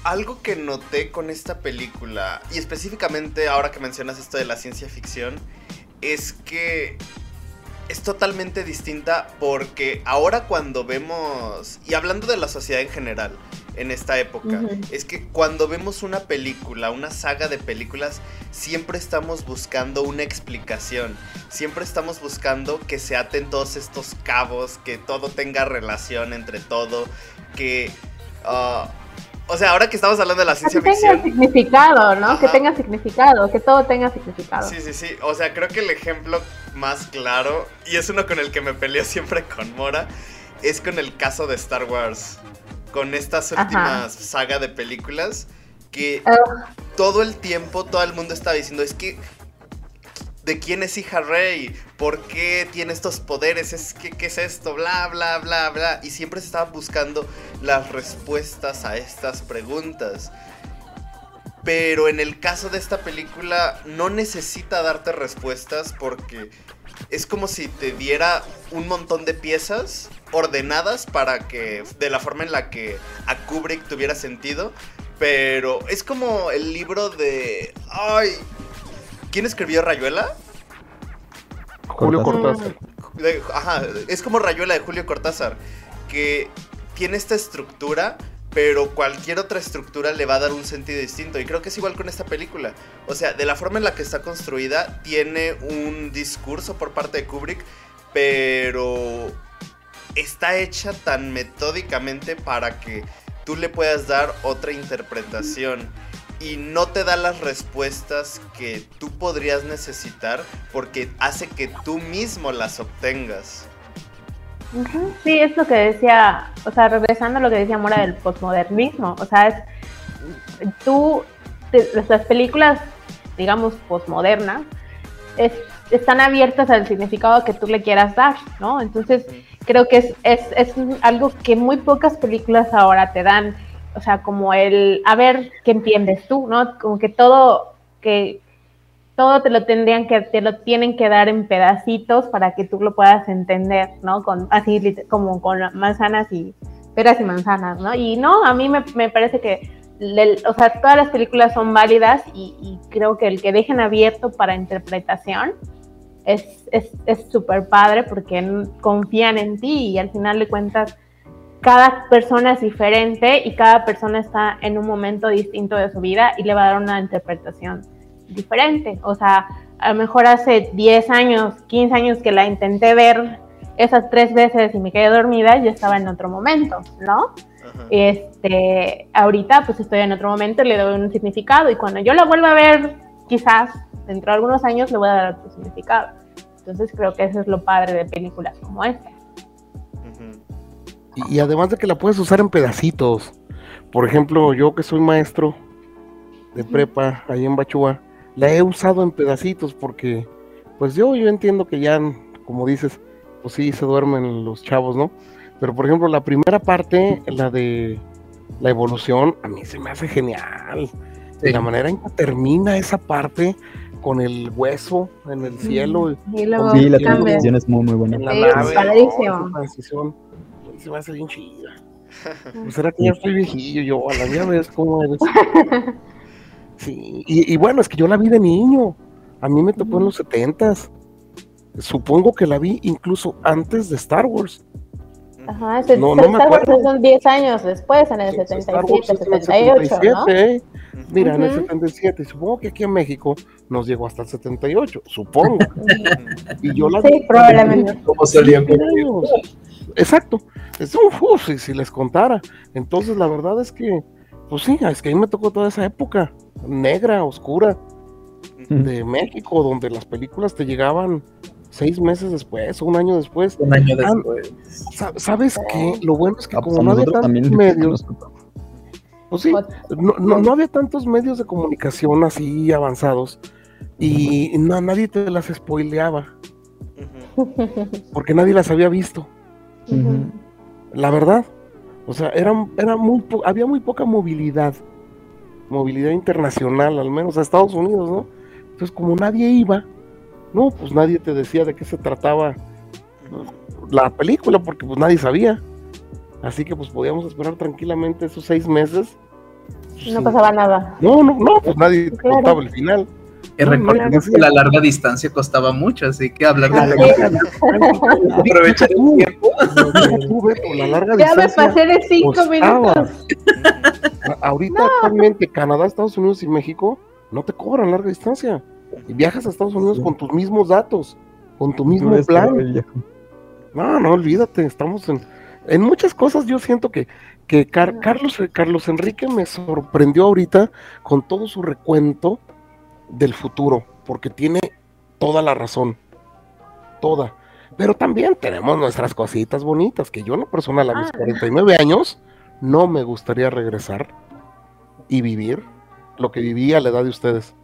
algo que noté con esta película, y específicamente ahora que mencionas esto de la ciencia ficción, es que es totalmente distinta porque ahora cuando vemos, y hablando de la sociedad en general, en esta época, es que cuando vemos una película, una saga de películas, siempre estamos buscando una explicación, siempre estamos buscando que se aten todos estos cabos, que todo tenga relación entre todo, que... ah, o sea, ahora que estamos hablando de la Que ciencia tenga ficción... significado, ¿no? Que tenga significado, que todo tenga significado. Sí, sí, sí. O sea, creo que el ejemplo más claro, y es uno con el que me peleo siempre con Mora, es con el caso de Star Wars. Con estas últimas saga de películas que Ugh. todo el tiempo todo el mundo estaba diciendo es que ¿de quién es hija Rey? ¿Por qué tiene estos poderes? ¿Es, ¿qué, ¿Qué es esto? Bla, bla, bla, bla. Y siempre se estaba buscando las respuestas a estas preguntas. Pero en el caso de esta película no necesita darte respuestas porque es como si te diera un montón de piezas ordenadas para que de la forma en la que a Kubrick tuviera sentido. Pero es como el libro de... Ay, ¿quién escribió Rayuela? Julio Cortázar. Ajá, es como Rayuela de Julio Cortázar, que tiene esta estructura, pero cualquier otra estructura le va a dar un sentido distinto. Y creo que es igual con esta película. O sea, de la forma en la que está construida, tiene un discurso por parte de Kubrick, pero está hecha tan metódicamente para que tú le puedas dar otra interpretación. Y no te da las respuestas que tú podrías necesitar porque hace que tú mismo las obtengas. Sí, es lo que decía, o sea, regresando a lo que decía Mora del postmodernismo, o sea, es, tú, te- las películas, digamos, postmodernas, es- están abiertas al significado que tú le quieras dar, ¿no? Entonces, creo que es, es, es algo que muy pocas películas ahora te dan, o sea, como el, a ver, ¿qué entiendes tú, no? Como que todo, que todo te lo tendrían que, te lo tienen que dar en pedacitos para que tú lo puedas entender, ¿no? Con, así como con manzanas y peras y manzanas, ¿no? Y no, a mí me, me parece que, o sea, todas las películas son válidas y, creo que el que dejen abierto para interpretación es es es súper padre porque confían en ti y al final de cuentas cada persona es diferente y cada persona está en un momento distinto de su vida y le va a dar una interpretación diferente. O sea, a lo mejor hace 10 años, 15 años que la intenté ver esas tres veces y me quedé dormida, yo estaba en otro momento, ¿no? Ajá. Este, ahorita pues estoy en otro momento y le doy un significado y cuando yo la vuelva a ver, quizás dentro de algunos años le voy a dar otro significado. Entonces creo que eso es lo padre de películas como esta. Y, y además de que la puedes usar en pedacitos. Por ejemplo, yo que soy maestro de prepa ahí en Bachúa, la he usado en pedacitos porque, pues yo, yo entiendo que ya, como dices, pues sí, se duermen los chavos, ¿no? Pero por ejemplo, la primera parte, la de la evolución, a mí se me hace genial. Sí. La manera en que termina esa parte con el hueso en el cielo. Y luego Sí, la transición es muy, muy buena. en la Sí, nave, padrísimo. ¿no? Esa transición, se me hace bien chida. Pues será que ya estoy viejillo yo, a la ya ves cómo eres. [laughs] Sí, y, y bueno, es que yo la vi de niño. A mí me tocó en los setentas. Supongo que la vi incluso antes de Star Wars. Ajá, ese, No, no me Star Wars acuerdo. son 10 años después, en el Wars 77, es en el 78, ¿no? 77, ¿eh? Mira, en el Ujú. 77. Supongo que aquí en México nos llegó hasta el 78, supongo. [laughs] Y yo la Sí, vi- probablemente. Como años. Exacto. Es, uf, uf, si, si les contara. Entonces, la verdad es que, pues sí, es que a mí me tocó toda esa época negra, oscura de México, donde las películas te llegaban seis meses después o un año después. un año Ah, después. Sa- ¿Sabes qué? Lo bueno es que Ah, pues como no había tantos medios, pues sí, no, no, no había tantos medios de comunicación así avanzados y no, nadie te las spoileaba Ujú. porque nadie las había visto. Ujú. La verdad. O sea, era, era muy po- había muy poca movilidad. Movilidad internacional, al menos a Estados Unidos, ¿no? Entonces, como nadie iba, no, pues nadie te decía de qué se trataba la película, porque pues nadie sabía. Así que pues podíamos esperar tranquilamente esos seis meses. Pues, No pasaba nada. No, no, no, pues nadie te Claro. contaba el final. Y No, recordemos no, que la larga distancia costaba mucho, así que hablar de La películas, larga- aprovechar el tiempo. La larga Ya me pasé de 5 costaba. minutos. Ahorita actualmente Canadá, Estados Unidos y México no te cobran larga distancia. Y viajas a Estados Unidos Sí. con tus mismos datos, con tu mismo No, plan. No, no, olvídate, estamos en... En muchas cosas yo siento que, que Car- Carlos, Carlos Enrique me sorprendió ahorita con todo su recuento del futuro, porque tiene toda la razón, toda. Pero también tenemos nuestras cositas bonitas, que yo en lo personal a mis Ah. 49 años no me gustaría regresar y vivir lo que viví a la edad de ustedes.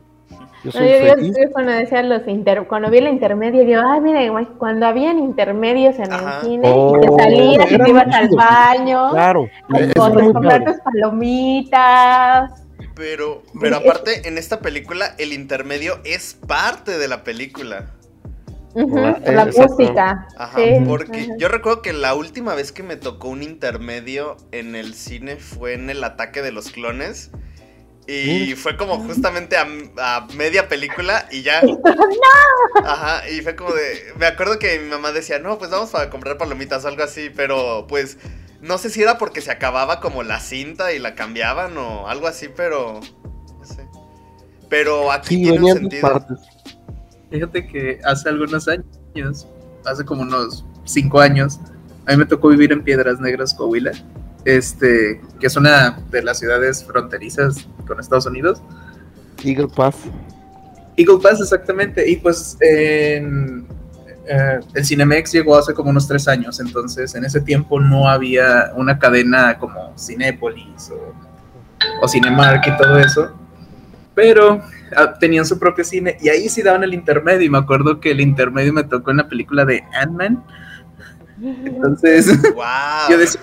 Yo No, soy yo, yo- feliz. yo cuando decía los inter, cuando vi el intermedio, yo, ay, mire, güey, cuando habían intermedios en Ajá. el cine, Oh, y te salías y te ibas al baño, Claro, a comprar- tus palomitas. Pero, pero aparte, en esta película, el intermedio es parte de la película. Por la música. Ajá, sí, porque yo recuerdo que la última vez que me tocó un intermedio en el cine fue en el ataque de los clones. Y fue como justamente a, a media película y ya. [laughs] Ajá, y fue como de. Me acuerdo que mi mamá decía, no, pues vamos a comprar palomitas o algo así, pero pues no sé si era porque se acababa como la cinta y la cambiaban o algo así, pero. No sé. Pero aquí Sí, tiene un sentido. partes. Fíjate que hace algunos años, hace como unos cinco años, a mí me tocó vivir en Piedras Negras, Coahuila, este, que es una de las ciudades fronterizas con Estados Unidos. Eagle Pass. Eagle Pass, exactamente. Y pues en, eh, el Cinemex llegó hace como unos tres años, entonces en ese tiempo no había una cadena como Cinépolis o, o Cinemark y todo eso. Pero ah, tenían su propio cine y ahí sí daban el intermedio. Y me acuerdo que el intermedio me tocó en la película de Ant-Man. Entonces [laughs] ¡Wow! yo decía,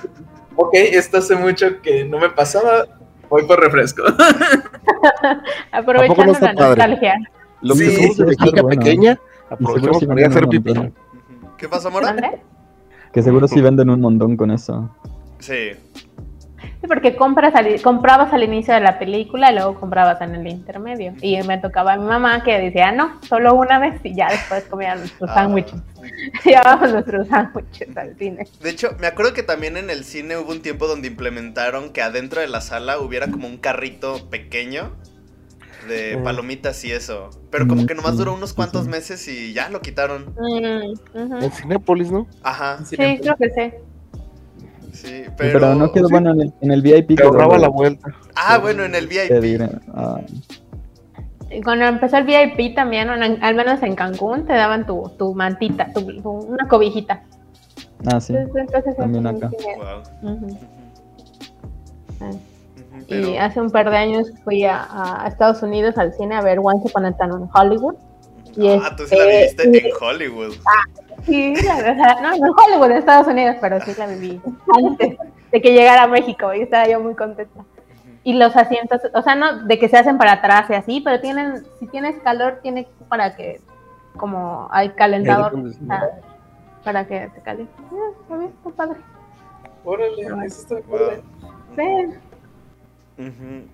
ok, esto hace mucho que no me pasaba, voy por refresco. [laughs] [laughs] Aprovechando no la nostalgia. Lo Sí, sí, de bueno. Sí para ir a venden hacer. ¿Qué pasó, Mora? ¿Dónde? Que seguro sí venden un montón con eso. Sí. Sí, porque compras al- comprabas al inicio de la película y luego comprabas en el intermedio. Y me tocaba a mi mamá que decía, no, solo una vez y ya después comían nuestros Ah. sándwiches. [laughs] Llevábamos nuestros sándwiches al cine. De hecho, me acuerdo que también en el cine hubo un tiempo donde implementaron que adentro de la sala hubiera como un carrito pequeño de Mm. palomitas y eso. Pero como Mm, que nomás sí, duró unos cuantos meses y ya lo quitaron. Mm. En Cinépolis, ¿no? Ajá, Sí, creo que sí. sí, Pero, pero... no quedó sí. bueno en el, en el VIP. Te ahorraba la vuelta. Ah, bueno, en el VIP. ah, cuando empezó el VIP también, al menos en Cancún, te daban tu, tu mantita, tu, tu- una cobijita. ah, sí. Entonces, entonces, También acá. Wow. Pero- hace un par de años fui a, a Estados Unidos al cine a ver Once Upon a Time in Hollywood. y Ah, tú sí la este- viviste en Hollywood. Sí, la verdad, no, no en Hollywood, en Estados Unidos, pero sí la viví antes de que llegara a México y estaba yo muy contenta. Y los asientos, o sea, no de que se hacen para atrás y así, pero tienen, si tienes calor, tiene para que, como hay calentador, sea, para que te caliente. Ah, Está bien, está padre. Órale, eso está Wow. padre. Sí. Ujú.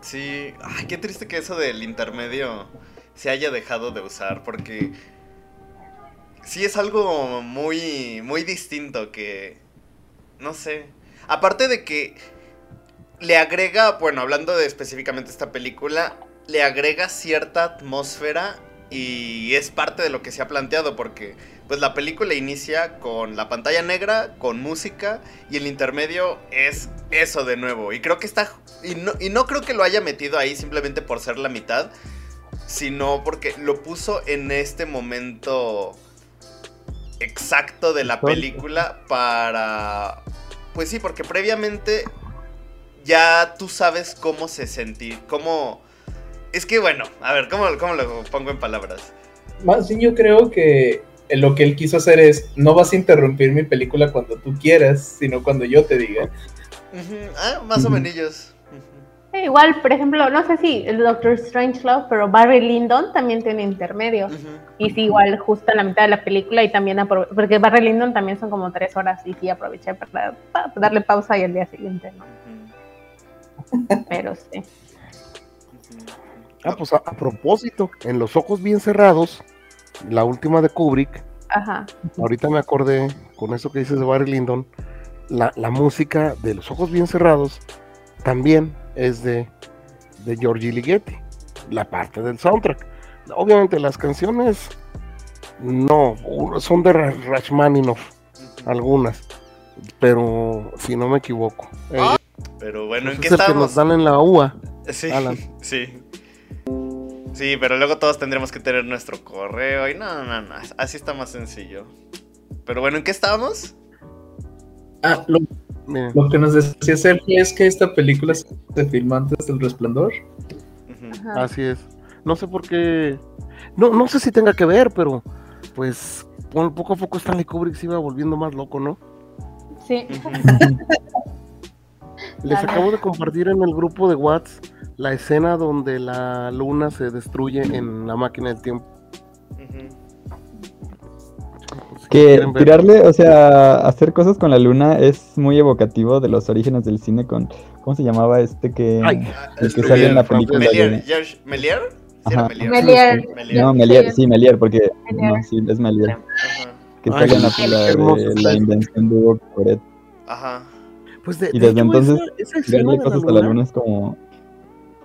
Sí, ay, qué triste que eso del intermedio se haya dejado de usar, porque sí es algo muy, muy distinto que, no sé, aparte de que le agrega, bueno, hablando de específicamente esta película, le agrega cierta atmósfera y es parte de lo que se ha planteado, porque pues la película inicia con la pantalla negra, con música, y el intermedio es eso de nuevo. Y creo que está. Y no, y no creo que lo haya metido ahí simplemente por ser la mitad. Sino porque lo puso en este momento exacto de la película para. Pues sí, porque previamente ya tú sabes cómo se sentir. Cómo. Es que bueno, a ver, ¿cómo, cómo lo pongo en palabras? Más bien yo creo que lo que él quiso hacer es, no vas a interrumpir mi película cuando tú quieras, sino cuando yo te diga. Ah, más o menos. Eh, Igual, por ejemplo, no sé si el Doctor Strangelove, pero Barry Lyndon también tiene intermedio. Y sí, igual justo en la mitad de la película y también aprove- porque Barry Lyndon también son como tres horas y sí aproveché para, para darle pausa y el día siguiente, ¿no? Pero sí. Ah, pues a, a propósito, en Los Ojos Bien Cerrados, la última de Kubrick, Ajá. ahorita me acordé con eso que dices de Barry Lyndon, la, la música de Los Ojos Bien Cerrados también es de, de Giorgi Ligeti, la parte del soundtrack. Obviamente las canciones no, son de Ra- Rachmaninoff, algunas, pero si no me equivoco. Eh, Pero bueno, ¿en qué es el que nos dan en la UA. Sí, Alan. sí. Sí, pero luego todos tendremos que tener nuestro correo y no, no, no, así está más sencillo. Pero bueno, ¿en qué estábamos? Ah, lo, que nos decía Sergio es que esta película se filmó antes del resplandor. Así es. No sé por qué. No, no sé si tenga que ver, pero pues po- poco a poco Stanley Kubrick se iba volviendo más loco, ¿no? Sí. [laughs] Les acabo de compartir en el grupo de Whats la escena donde la luna se destruye en la máquina del tiempo. Si Que tirarle, o sea, hacer cosas con la luna es muy evocativo de los orígenes del cine con, ¿cómo se llamaba este que? Ay, Ah, El que este, sale en la película Melier. George- ¿Melier? Sí. Melier. Melier. Melier. No, Melier, sí, Melier, porque... Melier. No, sí, es Melier. Ajá. Que sale en la película de la invención de Hugo Coret. Ajá. Pues de, Y de desde hecho, entonces, esa- esa cosas a la luna es como...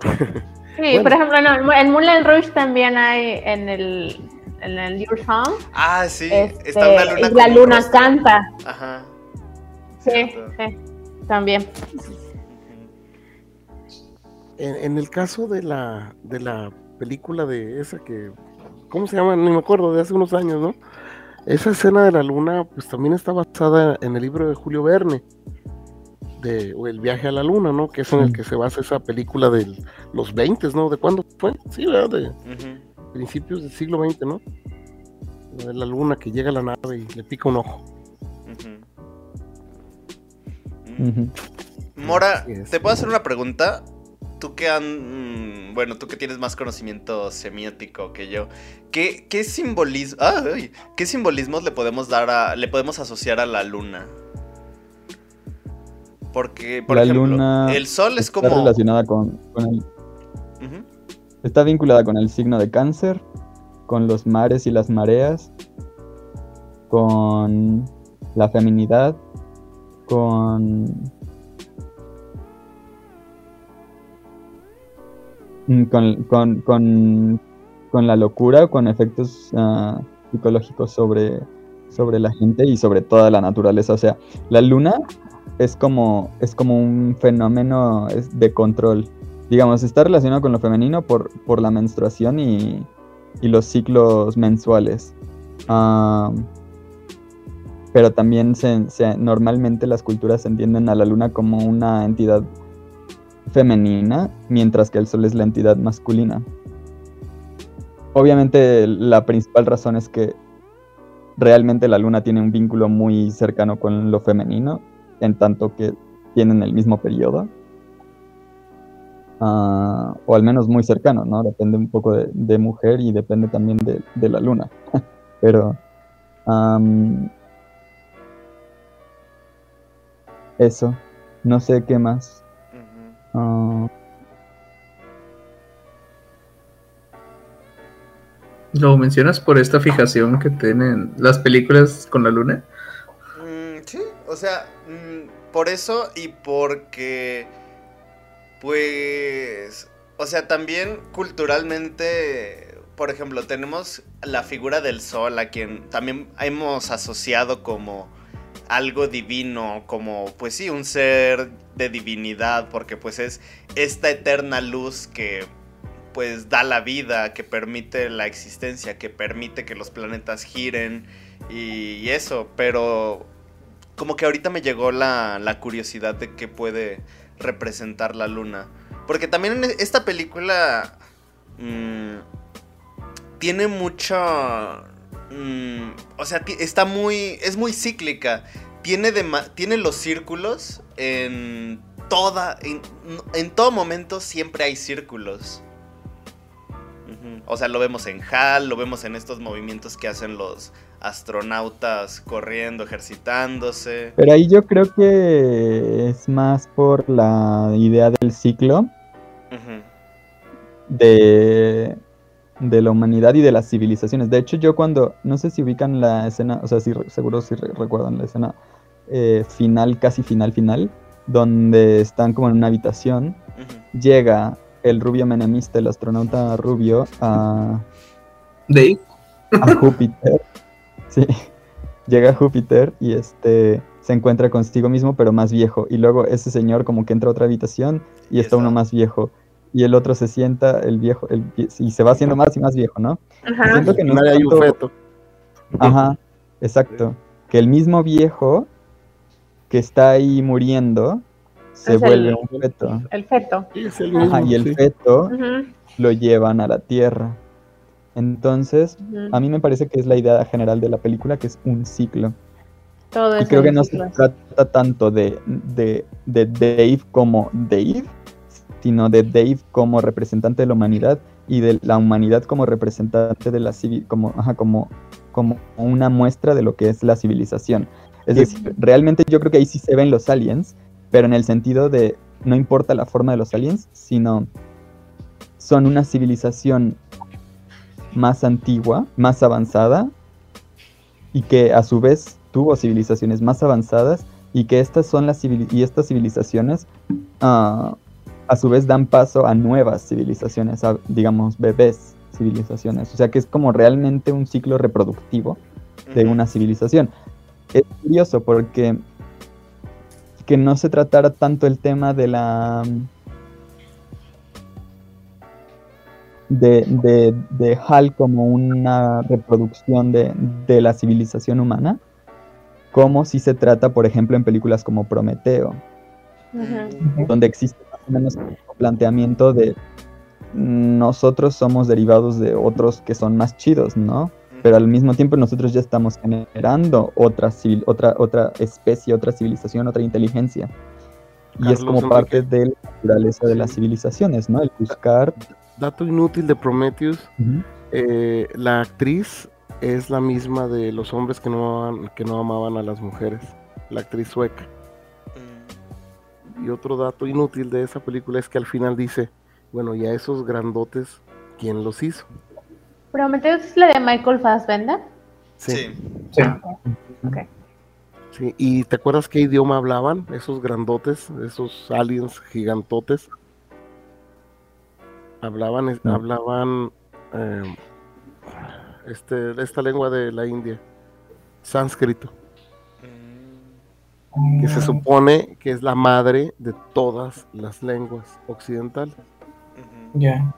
Sí, Bueno. por ejemplo, no, en Moulin Rouge también hay en el, en el Your Song. Ah, sí. este, está una luna y la un luna rostro. canta. Ajá. Sí, Cierto. sí, también. En, en el caso de la, de la película de esa que, ¿cómo se llama? Ni me acuerdo, de hace unos años, ¿no? Esa escena de la luna, pues también está basada en el libro de Julio Verne, de o El viaje a la luna, ¿no? Que es en el que se basa esa película de los 20, ¿no? ¿De cuándo fue? Sí, ¿verdad? De principios del siglo XX, ¿no? La de la luna que llega a la nave y le pica un ojo. Mm. Mora. ¿te puedo hacer una pregunta? Tú que han, mm, bueno, tú que tienes más conocimiento semiótico que yo, ¿qué, qué simbolismo, ay, qué simbolismos le podemos dar a, le podemos asociar a la luna? Porque, por La ejemplo, luna el sol es Está como, relacionada con, con el... Ujú. Está vinculada con el signo de cáncer, con los mares y las mareas, con la feminidad, con... Mm, Con, con, con, con la locura, con efectos ah, psicológicos sobre, sobre la gente y sobre toda la naturaleza. O sea, la luna es como, es como un fenómeno de control. Digamos, está relacionado con lo femenino por, por la menstruación y, y los ciclos mensuales. Ah, pero también se- normalmente las culturas entienden a la luna como una entidad femenina, mientras que el sol es la entidad masculina. Obviamente la principal razón es que realmente la luna tiene un vínculo muy cercano con lo femenino, en tanto que tienen el mismo periodo. Ah, o al menos muy cercano, ¿no? Depende un poco de, de mujer y depende también de, de la luna. [laughs] Pero eso, no sé qué más. Ah, ¿Lo mencionas por esta fijación que tienen las películas con la luna? O sea, mm, por eso y porque, pues, o sea, también culturalmente, por ejemplo, tenemos la figura del sol a quien también hemos asociado como algo divino, como, pues sí, un ser de divinidad, porque pues es esta eterna luz que pues da la vida, que permite la existencia, que permite que los planetas giren y, y eso, pero como que ahorita me llegó la, la curiosidad de qué puede representar la luna. Porque también en esta película mm, tiene mucha... mm, o sea, está muy... es muy cíclica. Tiene, dema- tiene los círculos en toda... En, en todo momento siempre hay círculos. O sea, lo vemos en HAL, lo vemos en estos movimientos que hacen los astronautas corriendo, ejercitándose. Pero ahí yo creo que es más por la idea del ciclo de, de la humanidad y de las civilizaciones. De hecho, yo cuando, no sé si ubican la escena, o sea, re- seguro si recuerdan la escena eh, final, casi final, final, donde están como en una habitación, llega el rubio menemista, el astronauta rubio, a, Dave. a Júpiter. [laughs] Sí, [laughs] llega a Júpiter y este se encuentra consigo mismo, pero más viejo. Y luego ese señor como que entra a otra habitación y Y está uno más viejo. Y el otro se sienta, el viejo, el, y se va haciendo más y más viejo, ¿no? Ajá. Siento que no un feto. Ajá, exacto. Que el mismo viejo que está ahí muriendo se Es el- vuelve un feto. El feto. Sí, es el mismo, Ajá, y el sí. feto lo llevan a la Tierra. Entonces, a mí me parece que es la idea general de la película, que es un ciclo. Todo Y creo que no se trata tanto de, de, de Dave como Dave, sino de Dave como representante de la humanidad y de la humanidad como representante de la civil, como, ajá, como, como una muestra de lo que es la civilización. Es Sí. decir, realmente yo creo que ahí sí se ven los aliens, pero en el sentido de no importa la forma de los aliens, sino son una civilización más antigua, más avanzada, y que a su vez tuvo civilizaciones más avanzadas, y que estas son las y estas civilizaciones ah, a su vez dan paso a nuevas civilizaciones, a, digamos, bebés civilizaciones. O sea que es como realmente un ciclo reproductivo de una civilización. Es curioso porque que no se tratara tanto el tema de la de, de, de HAL como una reproducción de, de la civilización humana, como si se trata, por ejemplo, en películas como Prometeo, donde existe más o menos un planteamiento de nosotros somos derivados de otros que son más chidos, ¿no? pero al mismo tiempo nosotros ya estamos generando otra, civil, otra, otra especie, otra civilización, otra inteligencia. Y es como parte de la naturaleza de las civilizaciones, ¿no? El buscar. Dato inútil de Prometheus, eh, la actriz es la misma de los hombres que no, amaban, que no amaban a las mujeres, la actriz sueca. Mm. Y otro dato inútil de esa película es que al final dice, bueno, y a esos grandotes, ¿quién los hizo? Prometheus es la de Michael Fassbender. Sí. Sí, ¿Y te acuerdas qué idioma hablaban esos grandotes, esos aliens gigantotes? Hablaban, No. hablaban eh, este, esta lengua de la India, sánscrito, Mm. que se supone que es la madre de todas las lenguas occidentales. Ya.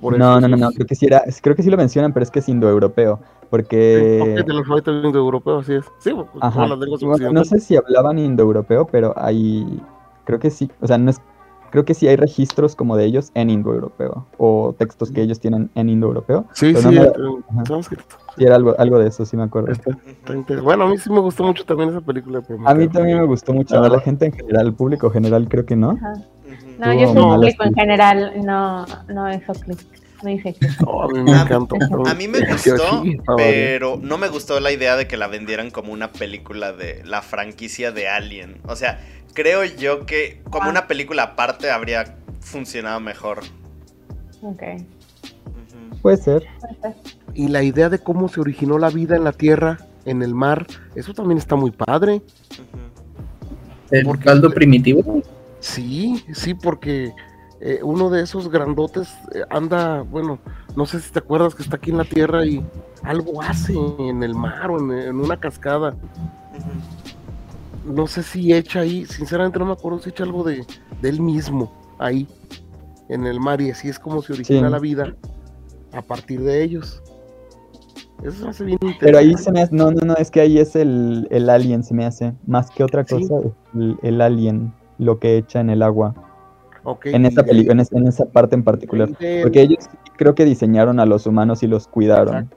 Por no, eso no, no, no, creo que sí era, creo que sí lo mencionan, pero es que es indoeuropeo, Sí, porque del alfabeto indoeuropeo, así es. Sí, pues, Ajá. todas las lenguas Bueno, no sé si hablaban indoeuropeo, pero hay, creo que sí, o sea, no es, creo que sí hay registros como de ellos en indoeuropeo, o textos que ellos tienen en indoeuropeo. Sí, sí, no me- sánscrito. Sí, era algo, algo de eso, sí me acuerdo. Está- está inter- Bueno, a mí sí me gustó mucho también esa película. A mí también me gustó mucho, La a la gente en general, el público general creo que no. Ajá. No, yo Tuvo soy malas público en general, no, no hizo clic. No clic. No, a mí me A- encantó. A mí me gustó, pero no me gustó la idea de que la vendieran como una película de la franquicia de Alien. O sea, creo yo que como Ah. una película aparte habría funcionado mejor. Ok. Puede ser. Y la idea de cómo se originó la vida en la tierra, en el mar, eso también está muy padre. El Porque- caldo primitivo. Sí, sí, porque eh, uno de esos grandotes eh, anda, bueno, no sé si te acuerdas que está aquí en la tierra y algo hace en el mar o en, en una cascada. No sé si echa ahí, sinceramente no me acuerdo si echa algo de, de él mismo ahí en el mar y así es como se origina Sí. la vida a partir de ellos. Eso hace bien Pero ahí interesante. se me hace, no, no, no, es que ahí es el, el alien, se me hace, más que otra cosa, el alien, lo que echa en el agua, En esa peli- en, es- en esa parte en particular. Porque ellos creo que diseñaron a los humanos y los cuidaron.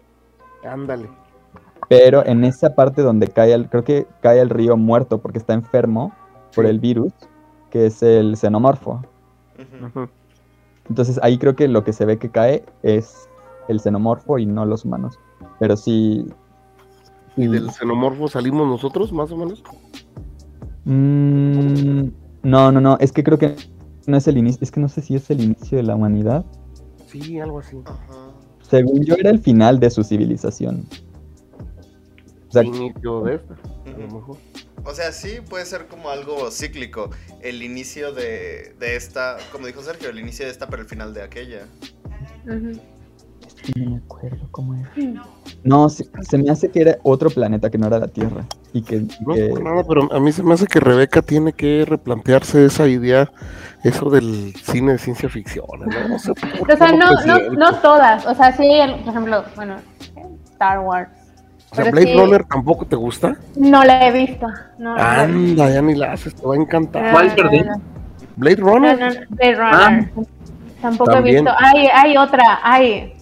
Ándale. Pero en esa parte donde cae el, creo que cae el río muerto porque está enfermo por el virus, que es el xenomorfo. Entonces ahí creo que lo que se ve que cae es el xenomorfo y no los humanos. Pero sí. Y del xenomorfo salimos nosotros, más o menos. mm, no, no, no. Es que creo que no es el inicio. Es que no sé si es el inicio de la humanidad. Sí, algo así. Ajá. Según yo, era el final de su civilización. O sea, inicio de esta, a lo mejor. O sea, sí puede ser como algo cíclico. El inicio de, de esta, como dijo Sergio, el inicio de esta, pero el final de aquella. No me acuerdo cómo era. No, se, se me hace que era otro planeta que no era la Tierra. Y que, No que- es por nada, pero a mí se me hace que Rebeca tiene que replantearse esa idea, eso del cine de ciencia ficción. ¿no? No sé por O sea, no, no, no todas. O sea, sí, el- por ejemplo, bueno, Star Wars. O sea, pero Blade sí- Runner tampoco te gusta. No la he visto. No, Anda, ya ni la haces, te va a encantar. ¿Cuál, no, perdón? no, Blade Runner. no, no, Blade Runner. Tampoco También. he visto. Hay, hay otra, hay.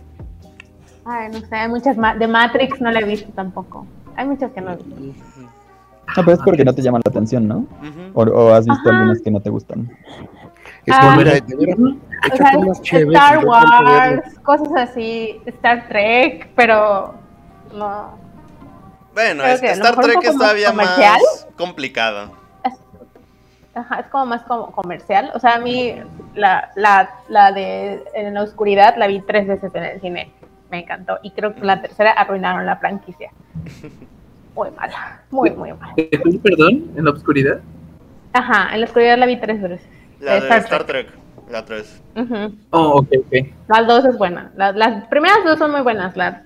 Ay, no sé, hay muchas más. De Matrix no la he visto tampoco. Hay muchas que no he visto. No, pero es porque no te llaman la atención, ¿no? O, o has visto Ajá. algunas que no te gustan. Es Ah. O sea, Star. Wars, cosas así, Star Trek, pero no. Bueno, es que Star Trek es más todavía comercial. más complicado. Ajá, es como más como comercial. O sea, a mí la, la, la de En la oscuridad la vi tres veces en el cine. Me encantó. Y creo que la tercera arruinaron la franquicia. [laughs] Muy mala. Muy, muy mala. ¿Qué fue, perdón? ¿En la oscuridad? Ajá, en la oscuridad la vi tres veces. La de Star Star Trek, la 3. Ujú. Oh, ok, ok. Las dos es buena. La- las primeras dos son muy buenas. La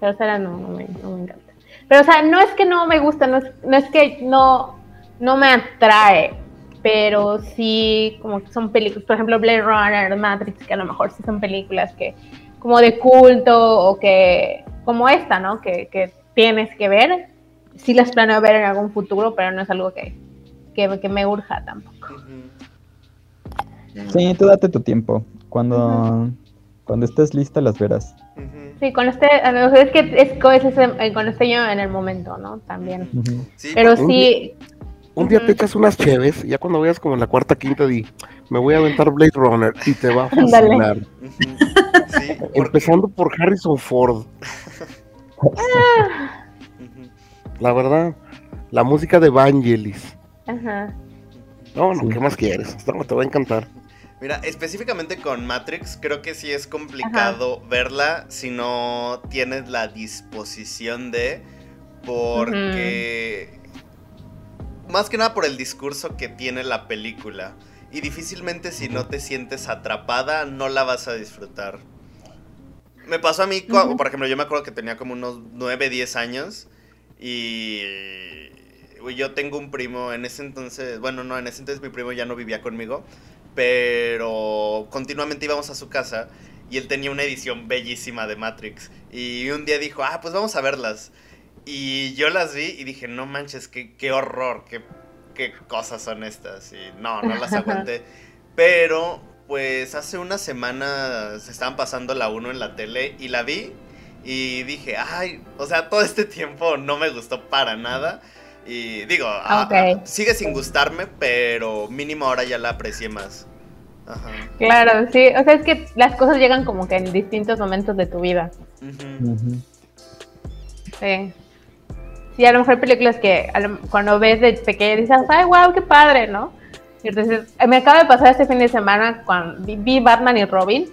tercera no, no me, no me encanta. Pero, o sea, no es que no me gusta, no es, no es que no, no me atrae, pero sí, como que son películas, por ejemplo, Blade Runner, Matrix, que a lo mejor sí son películas que, como de culto o que, como esta, ¿no? Que, que tienes que ver. Sí las planeo ver en algún futuro, pero no es algo que, que, que me urja tampoco. Sí, tú date tu tiempo. Cuando, cuando estés lista las verás. Sí, este, lo mejor es que es, con ese- con este yo en el momento, ¿no? También. Sí, Pero sí, Un día te echas unas cheves y ya cuando veas como en la cuarta, quinta, di, me voy a aventar Blade Runner y te va a [laughs] fascinar. Ujú. Sí, porque- Empezando por Harrison Ford. [laughs] La verdad, la música de Vangelis. ajá. No, no, Sí. ¿qué más quieres? No, te va a encantar. Mira, específicamente con Matrix, creo que sí es complicado verla si no tienes la disposición de. Porque. Más que nada por el discurso que tiene la película. Y difícilmente si no te sientes atrapada, no la vas a disfrutar. Me pasó a mí, Ujú. por ejemplo, yo me acuerdo que tenía como unos 9, 10 años. Y yo tengo un primo en ese entonces, bueno, no, en ese entonces mi primo ya no vivía conmigo, pero continuamente íbamos a su casa y él tenía una edición bellísima de Matrix. Y un día dijo, ah, pues vamos a verlas. Y yo las vi y dije, no manches, qué, qué horror, qué, qué cosas son estas. Y no, no las [laughs] aguanté. Pero, pues hace una semana se estaban pasando la 1 en la tele y la vi y dije, ay, o sea, todo este tiempo no me gustó para nada. Y digo, Ok. ah, sigue sin gustarme, pero mínimo ahora ya la aprecié más. Ajá. Claro, sí. O sea, es que las cosas llegan como que en distintos momentos de tu vida. Sí. Sí, a lo mejor películas que lo- cuando ves de pequeña dices, ay, wow, qué padre, ¿no? Y entonces, eh, me acaba de pasar este fin de semana cuando vi, Batman y Robin.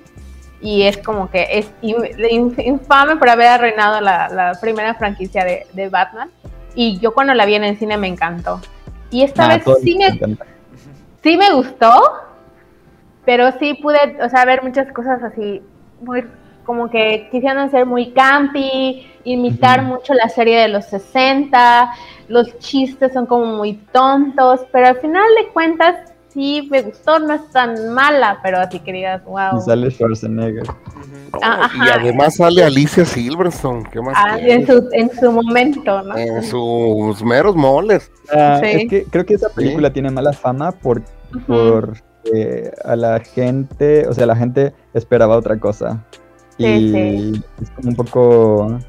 Y es como que es in- in- infame por haber arruinado la, la primera franquicia de, de Batman. Y yo cuando la vi en el cine me encantó. Y esta Ah, vez sí me me, sí me gustó, pero sí pude, o sea, ver muchas cosas así, muy, como que quisieron ser muy campi, imitar mucho la serie de los 60, los chistes son como muy tontos, pero al final de cuentas sí me gustó, no es tan mala, pero así que digas, wow. Y sale Schwarzenegger. No, Ah, y además sale Alicia Silverstone. ¿Qué más Ah, en, su, en su momento, ¿no? En sus meros moles. Ah, Sí. Es que creo que esa película tiene mala fama por, Ujú. porque a la gente, o sea, la gente esperaba otra cosa. Sí, y sí. es como un poco...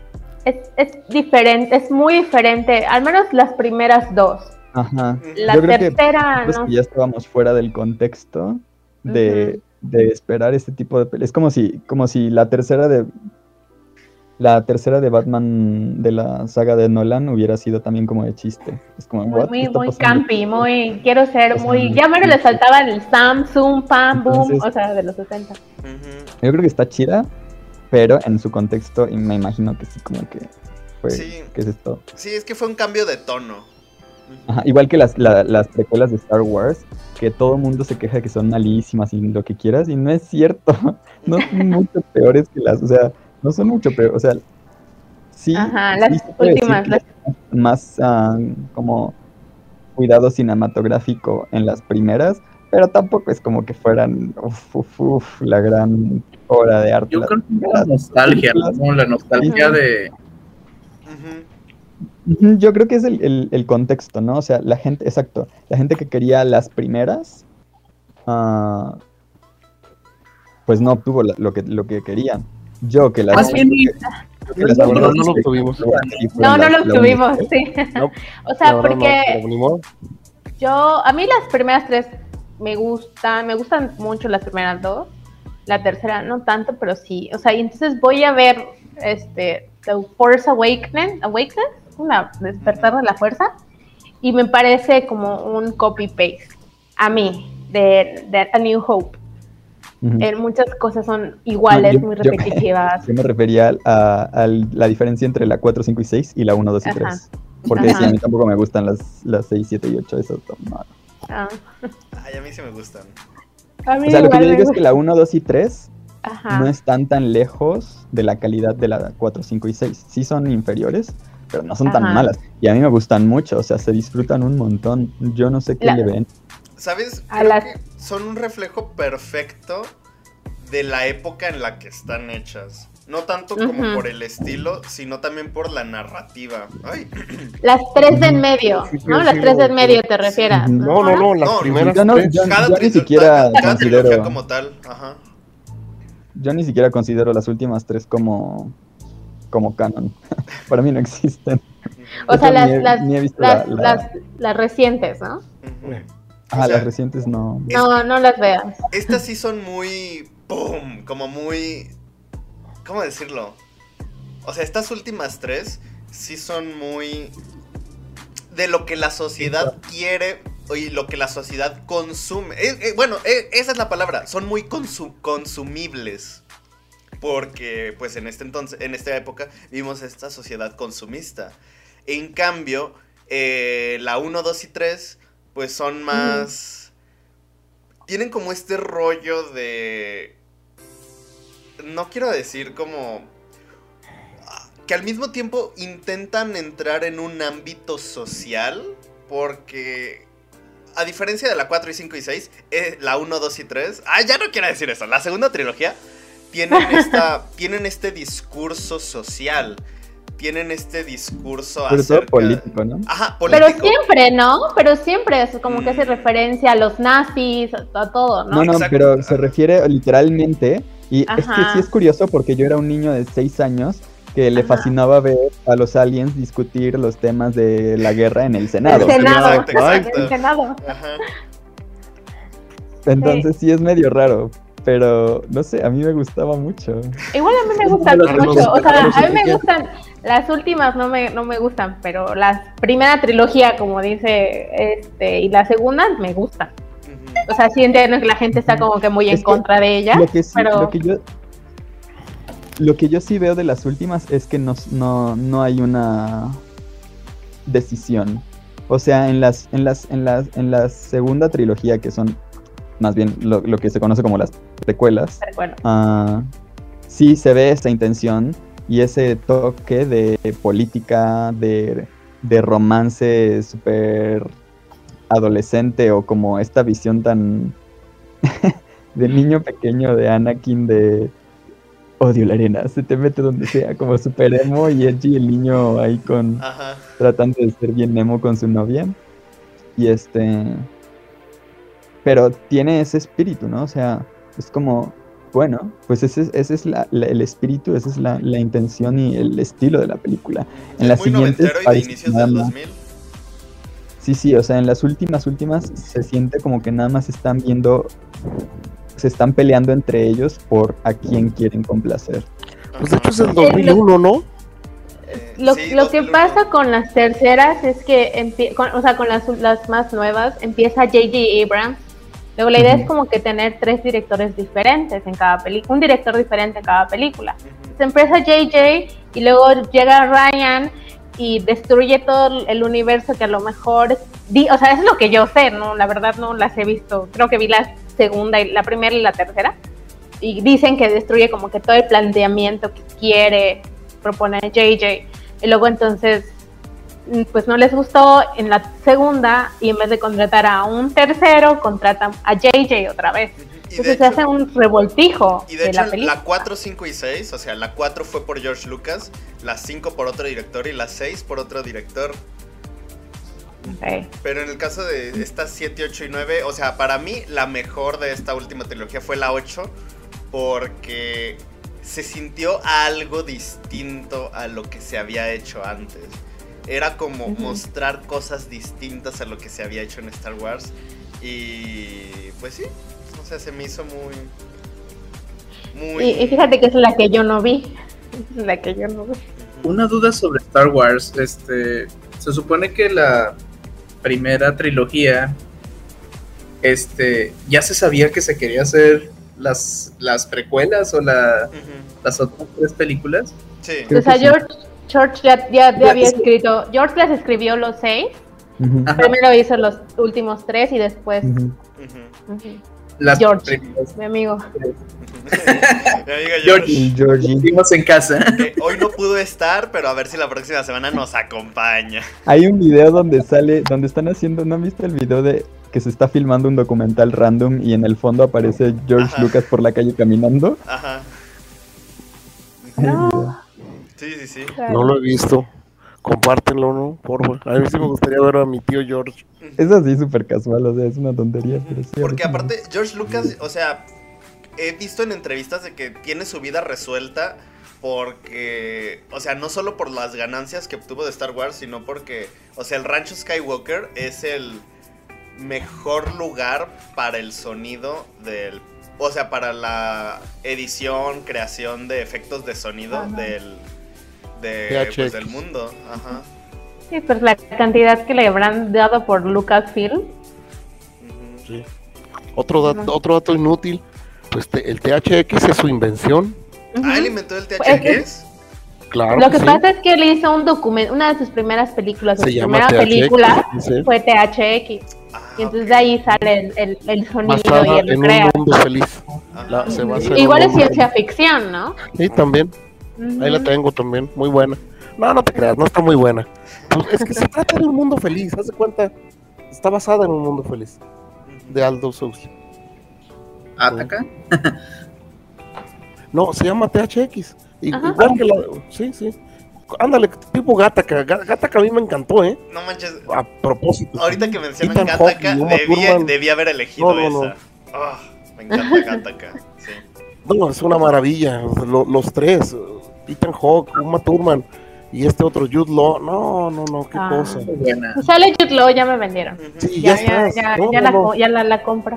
Es, es diferente, es muy diferente, al menos las primeras dos. Ajá. La Yo creo que tercera, Pues no que ya estábamos fuera del contexto de, de esperar este tipo de películas. Es como si, como si la tercera de la tercera de Batman de la saga de Nolan hubiera sido también como de chiste. Es como Muy, "What? ¿Qué muy, muy campi, aquí?". muy, quiero ser O sea, muy, ya menos le saltaba el Samsung, pam, boom, Entonces- o sea, de los 60. Ujú. Yo creo que está chida, pero en su contexto y me imagino que sí como que fue Sí. ¿qué es esto? Sí, es que fue un cambio de tono. Ajá, igual que las, la- las precuelas de Star Wars, que todo el mundo se queja que son malísimas y lo que quieras, y no es cierto. [laughs] No son [laughs] mucho peores que las, o sea, no son mucho peores, o sea, sí. Ajá, sí las últimas, las- más ah, como cuidado cinematográfico en las primeras, pero tampoco es como que fueran uf, uf, uf, la gran obra de arte. Yo creo que es la nostalgia. La nostalgia de. Yo creo que es el, el- el contexto, ¿no? O sea, la gente, exacto, la gente que quería las primeras, ah, pues no obtuvo la- lo que, lo que querían. Yo que las... Más bien, que las no, no lo obtuvimos. No, no lo obtuvimos, sí. No, O sea, No, no, no, porque yo, a mí las primeras tres me gustan, me gustan mucho las primeras dos. La tercera no tanto, pero sí. O sea, y entonces voy a ver este The Force Awakening, Awakening, una despertar de la fuerza, y me parece como un copy paste a mí de, de A New Hope. Ujú. En muchas cosas son iguales, No, yo- muy yo- repetitivas. [laughs] Yo me refería a, a la diferencia entre la 4, 5 y 6 y la 1, 2 y Ajá. 3. Porque Ajá. sí, a mí tampoco me gustan las, las 6, 7 y 8. Eso no. Ah, Ay, a mí sí me gustan. A mí O sea, lo que yo digo es que la 1, 2 y 3 Ajá. no están tan lejos de la calidad de la 4, 5 y 6. Sí son inferiores, pero no son tan malas. Y a mí me gustan mucho, o sea, se disfrutan un montón. Yo no sé qué La- le ven. ¿Sabes? A que son un reflejo perfecto de la época en la que están hechas. No tanto como por el estilo, sino también por la narrativa. Ay, [clears throat] Las tres de en medio, Sí, sí, ¿no? sí, Las sí, tres de en medio te refieras. No, no, no, las No, primeras yo no- tres. yo- cada, ni tri- siquiera cada- considero- trilogía como tal. Ajá. Yo ni siquiera considero las últimas tres como, como canon. [laughs] Para mí no existen. O sea, las, ni he- las, ni las, la- la- las, las recientes, ¿no? Ujú. Ah, o sea, las recientes no. Es No, no las veas. Estas sí son muy. ¡Pum! Como muy. ¿Cómo decirlo? O sea, estas últimas tres sí son muy. De lo que la sociedad quiere y lo que la sociedad consume. Eh, eh, bueno, eh, esa es la palabra. Son muy consu- consumibles. Porque, pues, en este entonces, en esta época, vimos esta sociedad consumista. En cambio, la 1, 2 y 3, pues son más. Tienen como este rollo de. No quiero decir como. Que al mismo tiempo intentan entrar en un ámbito social. Porque. A diferencia de la 4 y 5 y 6, eh, la 1, 2 y 3. Ah, ya no quiero decir eso. La segunda trilogía tienen, [laughs] esta, tienen este discurso social. Tienen este discurso todo acerca- político, ¿no? Ajá, Pero político. siempre, ¿no? Pero siempre es como que hace Mm. referencia a los nazis, a, a todo, ¿no? No, no, Exacto. pero se refiere literalmente. Y es que sí es curioso porque yo era un niño de 6 años que le Ajá. fascinaba ver a los aliens discutir los temas de la guerra en el Senado. El Senado. Exacto, exacto. El Senado. Ajá. Entonces sí es medio raro. Pero no sé, a mí me gustaba mucho. Igual a mí me gustan mucho. O sea, a mí me gustan. Las últimas no me, no me gustan, pero la primera trilogía, como dice este, y la segunda me gustan. O sea, sí entiendo que la gente está como que muy en que contra de ella. Lo que sí, pero lo que yo lo que yo sí veo de las últimas es que no, no, no hay una decisión. O sea, en las, en las, en las, en la segunda trilogía, que son más bien lo, lo que se conoce como las precuelas, ah, sí se ve esa intención y ese toque de política, de, de romance súper adolescente o como esta visión tan [laughs] de niño pequeño de Anakin de odio la arena, se te mete donde sea, como super emo y edgy el niño ahí con Ajá. tratando de ser bien emo con su novia. Y este. Pero tiene ese espíritu, ¿no? O sea, es como, bueno, pues ese, ese es la- la- el espíritu, esa es la, la intención y el estilo de la película. En Es las muy siguientes noventero y de inicios del más- 2000. Sí, sí, o sea, en las últimas, últimas se siente como que nada más están viendo, se están peleando entre ellos por a quién quieren complacer. Pues de hecho es el Ajá. 2001, ¿no? Eh, lo, sí, lo que 2001. pasa con las terceras es que, empie- con- o sea, con las, las más nuevas, empieza J.J. Abrams. Luego la idea es como que tener tres directores diferentes en cada película, un director diferente en cada película. Se empieza JJ y luego llega Ryan y destruye todo el universo que a lo mejor, di- o sea, es lo que yo sé, no, la verdad no las he visto. Creo que vi la segunda y la primera y la tercera y dicen que destruye como que todo el planteamiento que quiere proponer JJ y luego entonces mm, pues no les gustó en la segunda y en vez de contratar a un tercero contratan a JJ otra vez. Entonces se hecho- hace un revoltijo Y de, de hecho, la película. la 4, 5 y 6, o sea, la 4 fue por George Lucas, la 5 por otro director y la 6 por otro director. Ok. Pero en el caso de estas 7, 8 y 9, o sea, para mí la mejor de esta última trilogía fue la 8, porque se sintió algo distinto a lo que se había hecho antes. Era como Ujú. mostrar cosas distintas a lo que se había hecho en Star Wars. Y pues sí, sea, se me hizo muy... Muy... Y, y fíjate que es la que yo no vi. Es la que yo no vi. Una duda sobre Star Wars. Este, se supone que la primera trilogía, este, ya se sabía que se quería hacer las, las precuelas o la, Ujú. las otras tres películas. Sí. O sea. George, George ya, ya, ya Ya, había sí. escrito. George las escribió los seis. Ujú, Ajá. Primero hizo los últimos tres y después. ujú. Ujú. Las George. primeras. Mi amigo. Mi amiga [laughs] George. George. Y Georgie. Vimos en casa. que hoy no pudo estar, pero a ver si la próxima semana nos acompaña. Hay un video donde sale, donde están haciendo, ¿no han visto el video de que se está filmando un documental random y en el fondo aparece George Ajá. Lucas por la calle caminando? Ajá. No. Sí, sí, sí. No lo he visto. Compártenlo, ¿no? Por. A mí sí me gustaría ver a mi tío George. Es así súper casual, o sea, es una tontería. Pero sí, Porque aparte, George Lucas, o sea, he visto en entrevistas de que tiene su vida resuelta porque, o sea, no solo por las ganancias que obtuvo de Star Wars, sino porque, o sea, el rancho Skywalker es el mejor lugar para el sonido del, o sea, para la edición, creación de efectos de sonido Ajá. del, de, pues, del mundo. Ajá. Sí, pues la cantidad que le habrán dado por Lucasfilm. Sí. Otro, dato, Ajá. otro dato inútil. Pues te- el THX es su invención. Ah, él inventó el Es- THX. Claro. Lo que sí. pasa es que él hizo un documento, una de sus primeras películas, se su llama primera THX. película dice, fue THX. Ah, Y entonces de ahí sale el, el, el sonido basada y el en crea. un mundo feliz. La- se en Igual es ciencia ficción, ¿no? Sí, también. Ahí la tengo también. Muy buena. No, no te creas, no está muy buena. Pues es que se [laughs] trata de un mundo feliz. Haz de cuenta. Está basada en un mundo feliz. De Aldo Huxley. Ataca. No, se llama THX. Ajá. Igual que la. Sí, sí. Ándale, tipo Gataca. Ga- Gataca a mí me encantó, ¿eh? No manches, A propósito. ahorita que mencionan y Uma debía, debía haber elegido No, no, no. esa. Ah, me encanta Gattaca. Sí. No, es una maravilla. lo- los tres. Ethan Hawke, Uma Thurman y este otro Jude Law. No, no, no, qué Ah. cosa. Buena. Si sale Jude Law, ya me vendieron. Sí, Ya, ya, ya, estás. ya, No, ya no, la, no. co- ya la, la compra.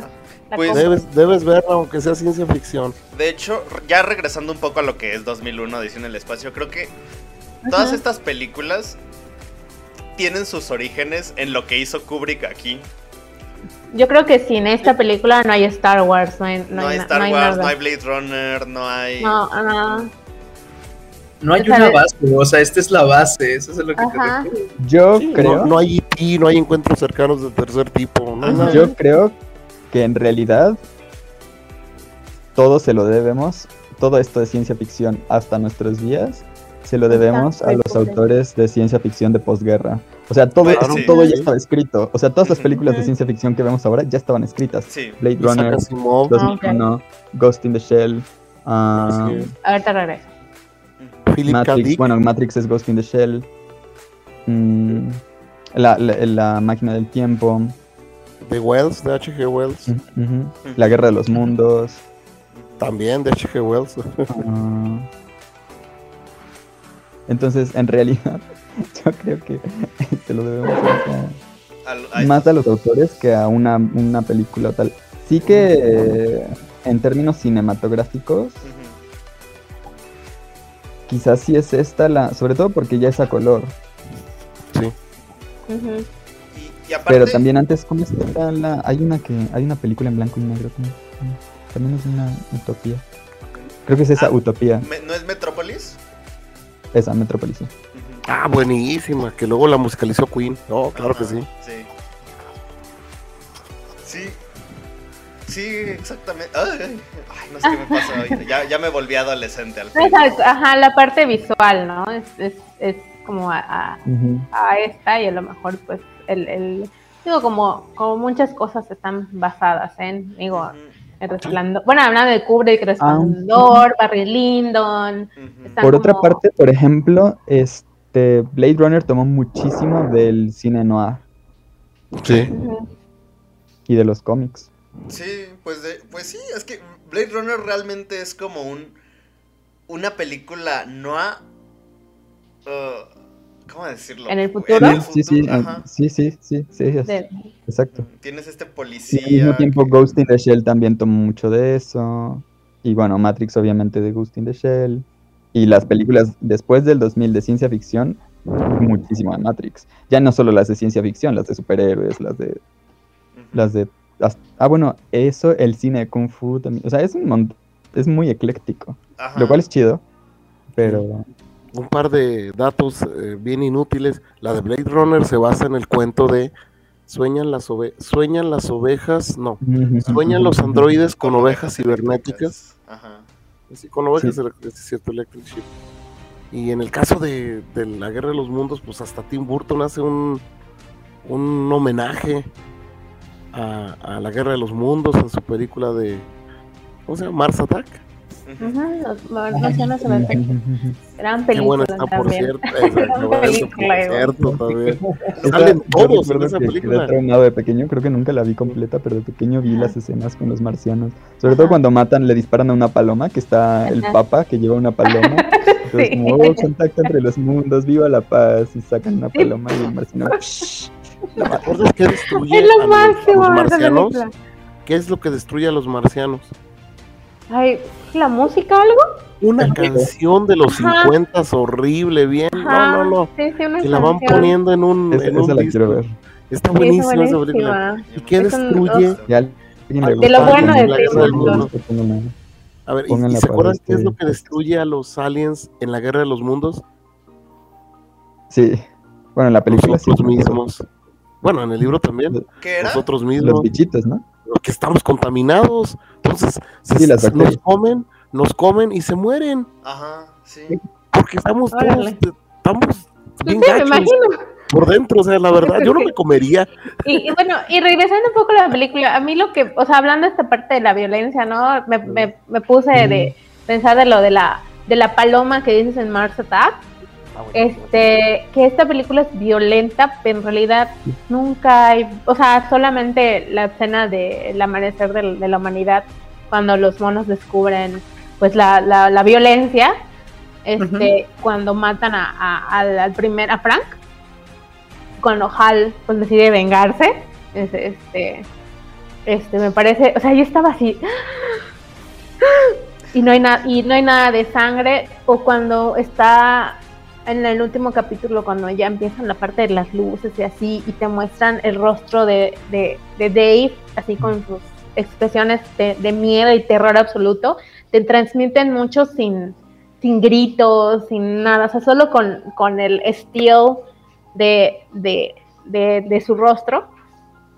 La Pues, compra. Debes, debes verla aunque sea ciencia ficción. De hecho, ya regresando un poco a lo que es 2001, Edición en el Espacio, creo que todas Ajá. estas películas tienen sus orígenes en lo que hizo Kubrick aquí. Yo creo que sin esta película no hay Star Wars, no hay, No, hay Star no hay Wars, nada. no hay Blade Runner, no hay... No, ah, No hay una base, o sea, esta es la base, eso es lo que Ajá. te refieres. Yo Sí, creo, No, no hay IT, no hay encuentros cercanos de tercer tipo. No yo creo que en realidad todo se lo debemos, todo esto de ciencia ficción hasta nuestros días, se lo debemos a los autores de ciencia ficción de posguerra. O sea, todo, Claro. todo ya estaba escrito. O sea, todas las películas de ciencia ficción que vemos ahora ya estaban escritas. Sí. Blade Runner, Asimov, 2001, Ghost in the Shell, ah, es. ahorita regreso. Philip K. Matrix, Dick, bueno, Matrix es Ghost in the Shell, mm, la, la- la máquina del tiempo, de Wells, de H.G. Wells. la guerra de los mundos. También de H.G. Wells. ah. entonces, en realidad, [laughs] yo creo que [laughs] se lo debemos a- más a los autores que a una, una película tal. Sí que en términos cinematográficos. Quizás sí es esta la, sobre todo porque ya es a color. Sí. Ujú. Y, y aparte, Pero también antes, ¿cómo está la? Hay una que, hay una película en blanco y negro también. También es una utopía. Creo que es esa Ah. utopía, ¿no es Metrópolis? esa Metrópolis. sí. Ah, buenísima, que luego la musicalizó Queen. No, claro que sí. Sí. Sí. Sí, exactamente. Ay, no sé qué me pasa hoy. Ya, ya me volví adolescente al fin. Exacto, Ajá, la parte visual, ¿no? Es, es, es como a, a- Ujú. a esta y a lo mejor pues el, el digo como, como muchas cosas están basadas en, digo, Ujú, el resplandor, bueno hablando de Kubrick, resplandor, Barry Lyndon, Por otra como- parte, por ejemplo, este Blade Runner tomó muchísimo del cine noir Sí. y de los cómics. Sí, pues, de, pues sí, es que Blade Runner realmente es como un una película no a uh, ¿cómo decirlo? ¿En el futuro? En el Sí, sí, ah, ajá. sí, sí, sí, sí, es- De- exacto. Tienes este Y policía. al mismo tiempo que- Ghost in the Shell también tomó mucho de eso. Y bueno, Matrix obviamente de Ghost in the Shell. Y las películas después del 2000 de ciencia ficción, muchísimo de Matrix. Ya no solo las de ciencia ficción, las de superhéroes, las de... Las de ah, bueno, eso, el cine de Kung Fu también. O sea, es un es muy ecléctico. Ajá. Lo cual es chido. Pero... Un par de datos eh, bien inútiles. La de Blade Runner se basa en el cuento de sueñan las, ove- sueñan las ovejas, no, sueñan los androides con ovejas cibernéticas. Ajá. Sí, con ovejas, Sí. es cierto, Electric Sheep. Y en el caso de, de la Guerra de los Mundos, pues hasta Tim Burton hace un, un homenaje a, a la Guerra de los Mundos en su película de, ¿cómo se llama? Mars Attack. Ujú, los marcianos Gran Qué buena película está, por también. cierto. Exacto, [laughs] Gran por película, cierto, también. [laughs] Salen yo todos en recuerdo esa que película. Quedé traumado de pequeño, creo que nunca la vi completa, pero de pequeño vi Ajá. las escenas con los marcianos. Sobre Ajá. todo cuando matan, le disparan a una paloma, que está el Ajá. papa que lleva una paloma. [laughs] Entonces, Sí. como, oh, contacto entre los mundos, viva la paz, y sacan una paloma y el marciano. ¿Te acuerdas qué destruye Es a lo los, a marcianos? ¿Qué es lo que destruye a los marcianos? Ay, ¿la música o algo? Una Ajá. canción de los Ajá. 50 horrible, bien. Ajá, No, no, no. Sí, sí, una Que la van poniendo en un, en un esa la disco. quiero ver. Está Sí, es buenísima esa película. buenísima. ¿Y qué Es un- destruye? De lo bueno de la una- A ver, ¿y- ¿y, Pónganla se acuerdan qué es este lo que destruye a los aliens en la Guerra de los Mundos? Sí. Bueno, en la película sí. Nosotros mismos. Bueno, en el libro también. ¿Qué era? Nosotros Los mismos. bichitos, ¿no? Que estamos contaminados. Entonces, se- Sí, las nos comen, nos comen y se mueren. Ajá, sí. Porque estamos todos, Órale. estamos Pues bien sí, me gachos imagino. por dentro. O sea, la verdad, yo no me comería. Y, y bueno, y regresando un poco a la película, a mí lo que, o sea, hablando de esta parte de la violencia, ¿no? Me, me, me puse de pensar de lo de la, de la paloma que dices en Mars Attack, este, que esta película es violenta, pero en realidad nunca hay, o sea, solamente la escena del amanecer del- de, la humanidad, cuando los monos descubren, pues, la, la, la violencia, este, cuando matan a, a- al, al primer, a Frank, cuando Hal pues decide vengarse, es- este, este, me parece, o sea, yo estaba así, [gasps] y no hay nada, y no hay nada de sangre, o cuando está en el último capítulo, cuando ya empiezan la parte de las luces y así, y te muestran el rostro de, de, de Dave, así con sus expresiones de, de miedo y terror absoluto, te transmiten mucho sin, sin gritos, sin nada, o sea, solo con, con el estilo de, de, de, su rostro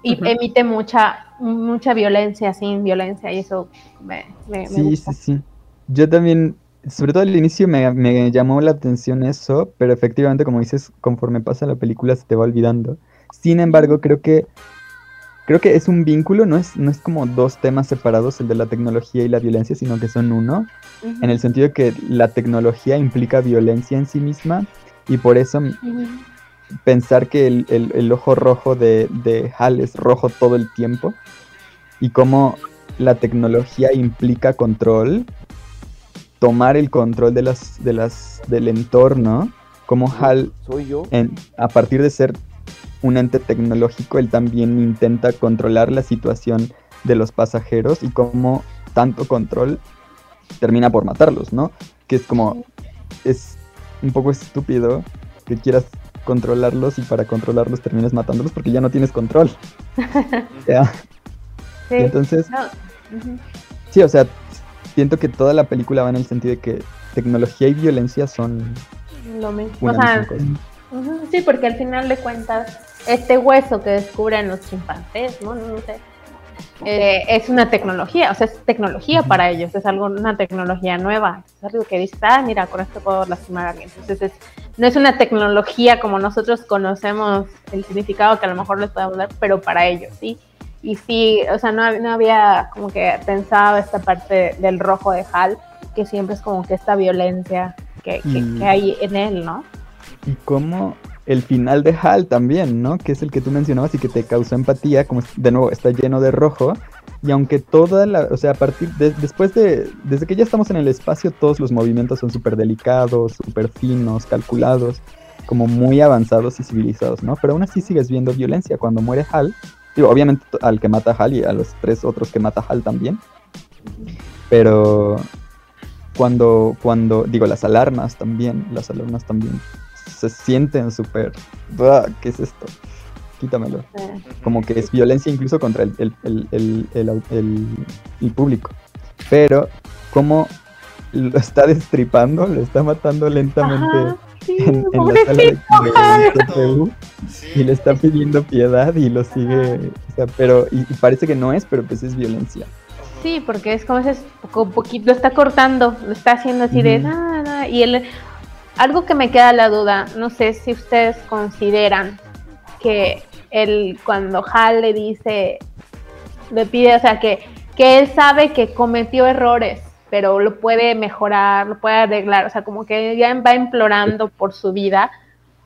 y emite mucha, mucha violencia sin violencia y eso me, me, me Sí, gusta. sí, sí. Yo también, sobre todo al inicio me, me llamó la atención eso, pero efectivamente, como dices, conforme pasa la película se te va olvidando. Sin embargo, creo que creo que es un vínculo, no es, no es como dos temas separados, el de la tecnología y la violencia, sino que son uno, en el sentido de que la tecnología implica violencia en sí misma, y por eso pensar que el, el- el ojo rojo de, de Hal es rojo todo el tiempo y cómo la tecnología implica control, tomar el control de las, de las, del entorno, como Hal, Soy yo. en- a partir de ser un ente tecnológico, él también intenta controlar la situación de los pasajeros y cómo tanto control termina por matarlos, ¿no? Que es como, es un poco estúpido que quieras controlarlos y para controlarlos termines matándolos porque ya no tienes control. [laughs] Ya, Sí. y entonces, No, sí, o sea, siento que toda la película va en el sentido de que tecnología y violencia son Lo mismo. O sea, misma cosa. ujú, sí, porque al final de cuentas, este hueso que descubren los chimpancés, ¿no? No, no sé. eh, es una tecnología, o sea, es tecnología para ellos, es algo, una tecnología nueva, es algo que dices, ah, mira, con esto puedo lastimar a alguien. Entonces, es, no es una tecnología como nosotros conocemos el significado que a lo mejor les podemos dar, pero para ellos, ¿sí? Y sí, o sea, no, no había como que pensado esta parte del rojo de Hal, que siempre es como que esta violencia que, que- Mm. que hay en él, ¿no? Y cómo el final de Hal también, ¿no? Que es el que tú mencionabas y que te causó empatía, como de nuevo está lleno de rojo. Y aunque toda la, o sea, a partir de, después de, desde que ya estamos en el espacio, todos los movimientos son súper delicados, súper finos, calculados, como muy avanzados y civilizados, ¿no? Pero aún así sigues viendo violencia cuando muere Hal. Digo, obviamente al que mata a Hal y a los tres otros que mata Hal también. Pero cuando, cuando, digo, las alarmas también, las alarmas también se sienten súper. ¿qué es esto? Quítamelo. Como que es violencia incluso contra el, el, el, el, el público. Pero como lo está destripando, lo está matando lentamente Ajá, sí, en, en la sala de, [laughs] Sí. y le está pidiendo piedad y lo sigue, o sea, pero y, y parece que no es, pero pues es violencia. Sí, porque es como ese poquito, lo está cortando, lo está haciendo así de nada. Y él, algo que me queda la duda, no sé si ustedes consideran que él, cuando Hal le dice, le pide, o sea, que, que él sabe que cometió errores, pero lo puede mejorar, lo puede arreglar, o sea, como que ya va implorando por su vida.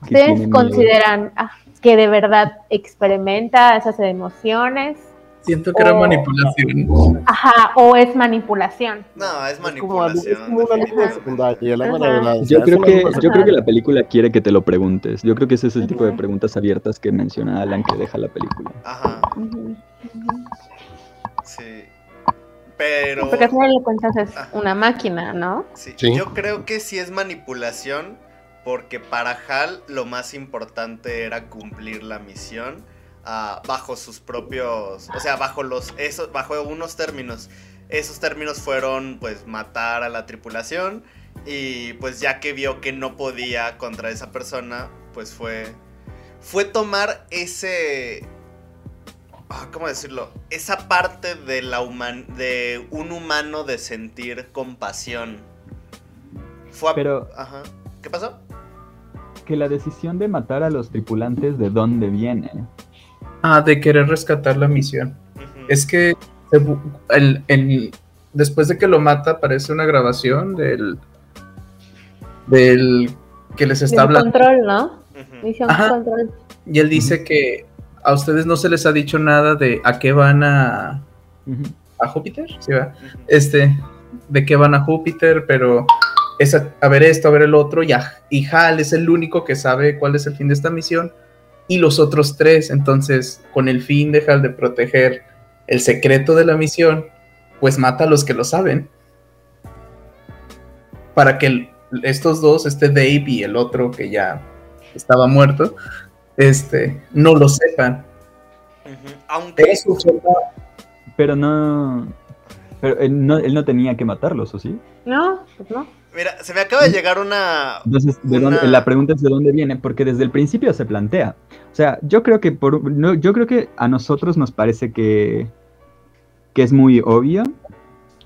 ¿Ustedes consideran ah, que de verdad experimenta esas emociones? Siento que era Oh. manipulación. Ajá, o es manipulación. No, es Es como, es manipulación. como de- Yo es creo que yo creo que la película quiere que te lo preguntes. Yo creo que ese es el tipo de preguntas abiertas que menciona Alan que deja la película. Ajá, Ujú, ujú. sí. Pero. Porque al final de cuentas es Ah. una máquina, ¿no? Sí, Sí. Yo creo que sí es manipulación, porque para Hal lo más importante era cumplir la misión ah, bajo sus propios, o sea, bajo los, esos, bajo unos términos. Esos términos fueron, pues, matar a la tripulación y, pues, ya que vio que no podía contra esa persona, pues fue, fue tomar ese, ah, ¿cómo decirlo? Esa parte de la human de un humano de sentir compasión. Fue a- Pero Ajá. ¿Qué pasó? que la decisión de matar a los tripulantes de dónde viene. Ah, de querer rescatar la misión. Es que el- el- después de que lo mata aparece una grabación del del que les está Del hablando control, ¿no? Ujú. Misión Ajá. control. y él dice que a ustedes no se les ha dicho nada de a qué van a a Júpiter, ¿sí va? Este, de qué van a Júpiter, pero es a, a ver esto, a ver el otro, y, a- y Hal es el único que sabe cuál es el fin de esta misión, y los otros tres, entonces, con el fin de Hal de proteger el secreto de la misión, pues mata a los que lo saben. Para que el- estos dos, este Dave y el otro que ya estaba muerto, este, no lo sepan. Ujú. Aunque. Eso Pero no. Pero él no, él no tenía que matarlos, ¿o sí? No, pues no. Mira, se me acaba de llegar una. Entonces, ¿de Una- dónde- la pregunta es de dónde viene, porque desde el principio se plantea. O sea, yo creo que por, no, yo creo que a nosotros nos parece que, que es muy obvio,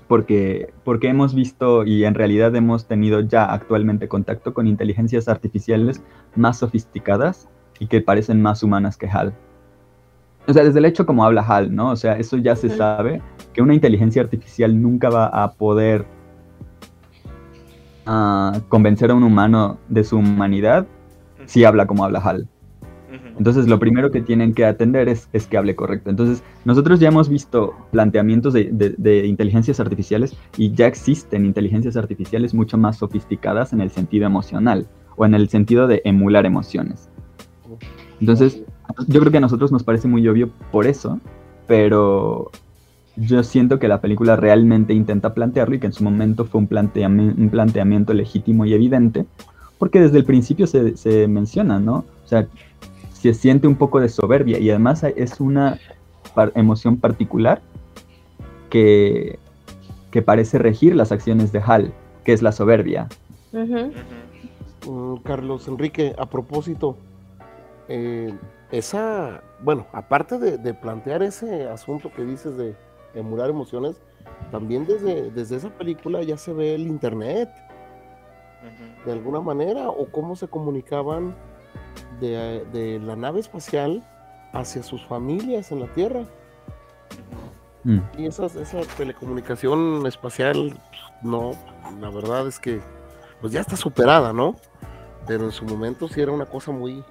porque, porque hemos visto y en realidad hemos tenido ya actualmente contacto con inteligencias artificiales más sofisticadas y que parecen más humanas que HAL. O sea, desde el hecho como habla HAL, ¿no? O sea, eso ya se sabe, que una inteligencia artificial nunca va a poder ah, convencer a un humano de su humanidad si habla como habla HAL. Entonces lo primero que tienen que atender es, es que hable correcto. Entonces nosotros ya hemos visto planteamientos de, de- de inteligencias artificiales y ya existen inteligencias artificiales mucho más sofisticadas en el sentido emocional o en el sentido de emular emociones. Entonces yo creo que a nosotros nos parece muy obvio por eso, pero yo siento que la película realmente intenta plantearlo y que en su momento fue un, planteami- un planteamiento legítimo y evidente, porque desde el principio se, se menciona, ¿no? O sea, se siente un poco de soberbia y además es una par- emoción particular que, que parece regir las acciones de Hal, que es la soberbia. Mm, Carlos Enrique, a propósito, eh, esa, bueno, aparte de, de plantear ese asunto que dices de emular emociones, también desde, desde esa película ya se ve el internet de alguna manera o cómo se comunicaban de, de la nave espacial hacia sus familias en la Tierra. Mm. Y esas, esa telecomunicación espacial, no, la verdad es que pues ya está superada, ¿no? Pero en su momento sí era una cosa muy,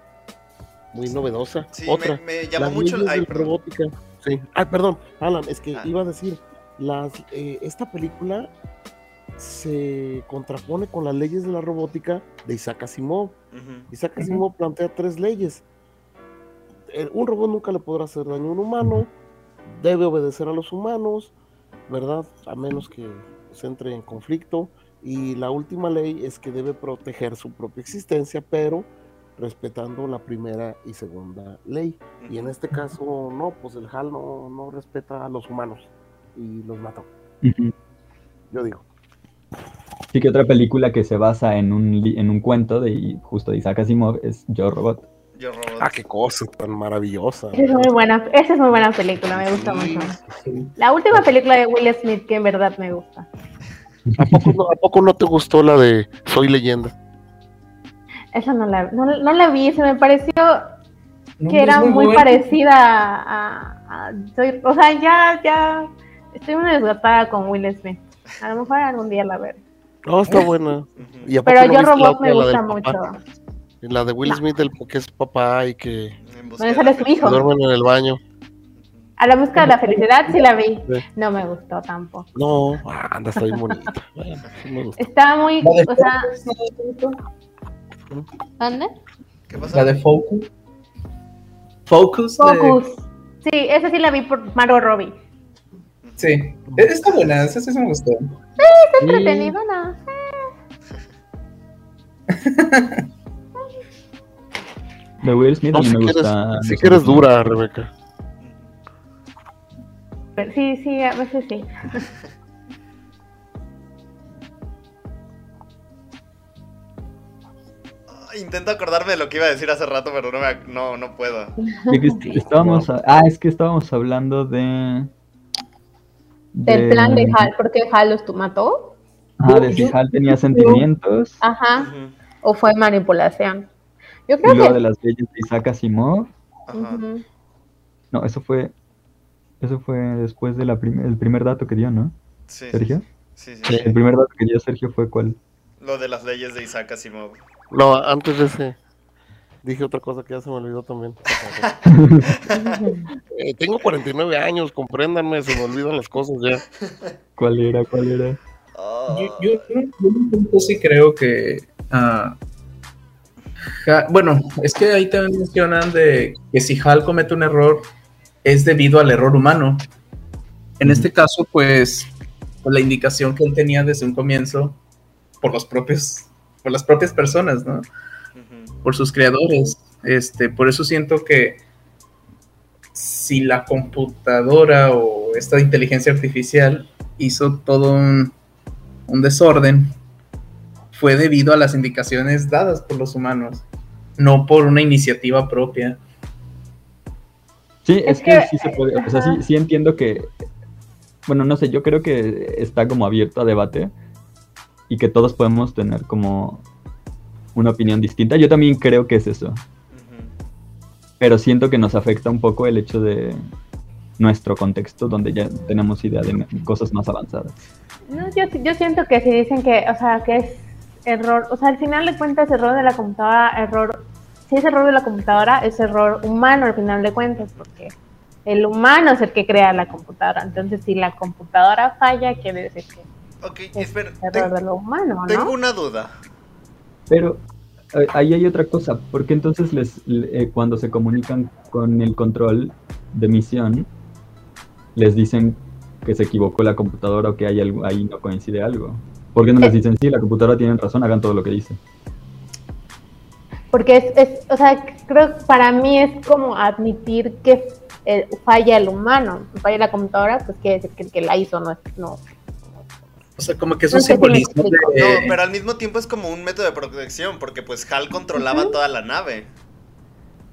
muy novedosa. Sí, Otra, me, me llamó las mucho ay, la perdón. robótica. Sí. Ah, perdón, Alan, es que Ah. iba a decir, las, eh, esta película se contrapone con las leyes de la robótica de Isaac Asimov. Isaac Asimov plantea tres leyes. Eh, Un robot nunca le podrá hacer daño a un humano, debe obedecer a los humanos, ¿verdad? A menos que se entre en conflicto. Y la última ley es que debe proteger su propia existencia, pero respetando la primera y segunda ley. Y en este caso, no, pues el HAL no, no respeta a los humanos y los mató. Yo digo. Sí que otra película que se basa en un, li- en un cuento de justo de Isaac Asimov es Yo Robot. Yo robot. Ah, qué cosa tan maravillosa. Esa es muy buena, esa es muy buena película, me gusta Sí. mucho. La última película de Will Smith que en verdad me gusta. ¿A poco, no, ¿A poco no te gustó la de Soy leyenda? Esa no la, no, no la vi, se me pareció No, que era muy, parecida a, a- soy- o sea, ya, ya estoy muy desgastada con Will Smith. A lo mejor algún día la veré. No, está buena. Ujú. ¿Y a poco Pero no yo Robot otra, me gusta mucho. La de Will No. Smith, el que es papá y que Bueno, sale su hijo. duermen en el baño. A la busca de la felicidad sí la vi. Sí. No me gustó tampoco. No, ah, anda, está bien bonita. Bueno, sí me gustó. Estaba muy, o sea, ¿dónde? ¿Qué pasó? La de Focus. Focus. de- Focus. Sí, esa sí la vi por Margot Robbie. Sí. Está buena, esa sí me gustó. Está entretenido, ¿no? [laughs] De Will Smith No, si me quieres, gusta. si quieres dura, Rebeca. Sí, sí, a veces sí. Intento acordarme de lo que iba a decir hace rato, pero no, me, no, no puedo. De estábamos a- ah, es que estábamos hablando de. Del plan de Hal, porque Hal los tu- mató. Ah, de si Hal tenía sentimientos. Ajá. O fue manipulación. Yo Y creo luego que. de las leyes de Isaac Asimov. ajá. No, eso fue. Eso fue después del primer dato que dio, ¿no? Sí, sí, Sergio. sí, sí, Sí. El primer dato que dio Sergio fue cuál. Lo de las leyes de Isaac Asimov. No, antes de ese, dije otra cosa que ya se me olvidó también. [laughs] Eh, tengo 49 años, compréndanme, se me olvidan las cosas ya. ¿Cuál era? ¿Cuál era? Ah, Yo, yo, yo sí creo que. ah, Ja- bueno, es que ahí también mencionan de que si Hal comete un error es debido al error humano. En este caso, pues, por la indicación que él tenía desde un comienzo por los propios, por las propias personas, ¿no? por sus creadores. Este, por eso siento que si la computadora o esta inteligencia artificial hizo todo un, un desorden, fue debido a las indicaciones dadas por los humanos, no por una iniciativa propia. Sí, es, que, sí se puede. O sea, sí, sí entiendo que. Bueno, no sé, yo creo que está como abierto a debate y que todos podemos tener como una opinión distinta. Yo también creo que es eso. Pero siento que nos afecta un poco el hecho de nuestro contexto donde ya tenemos idea de cosas más avanzadas. No, yo, yo siento que si dicen que, o sea, que es error, o sea, al final de cuentas, error de la computadora, error, si es error de la computadora, es error humano al final de cuentas, porque el humano es el que crea la computadora. Entonces, si la computadora falla, quiere decir que Ok, es espera. error ten- de lo humano, tengo una duda. Pero eh, ahí hay otra cosa, porque entonces les, eh, cuando se comunican con el control de misión, les dicen que se equivocó la computadora o que hay algo, ahí no coincide algo. ¿Por qué no les dicen, sí, la computadora tiene razón, hagan todo lo que dice? Porque es, es, o sea, creo que para mí es como admitir que eh, falla el humano, falla la computadora, pues quiere decir que el que la hizo no es, no. O sea, como que es No un simbolismo de... No, pero al mismo tiempo es como un método de protección, porque pues Hal controlaba toda la nave.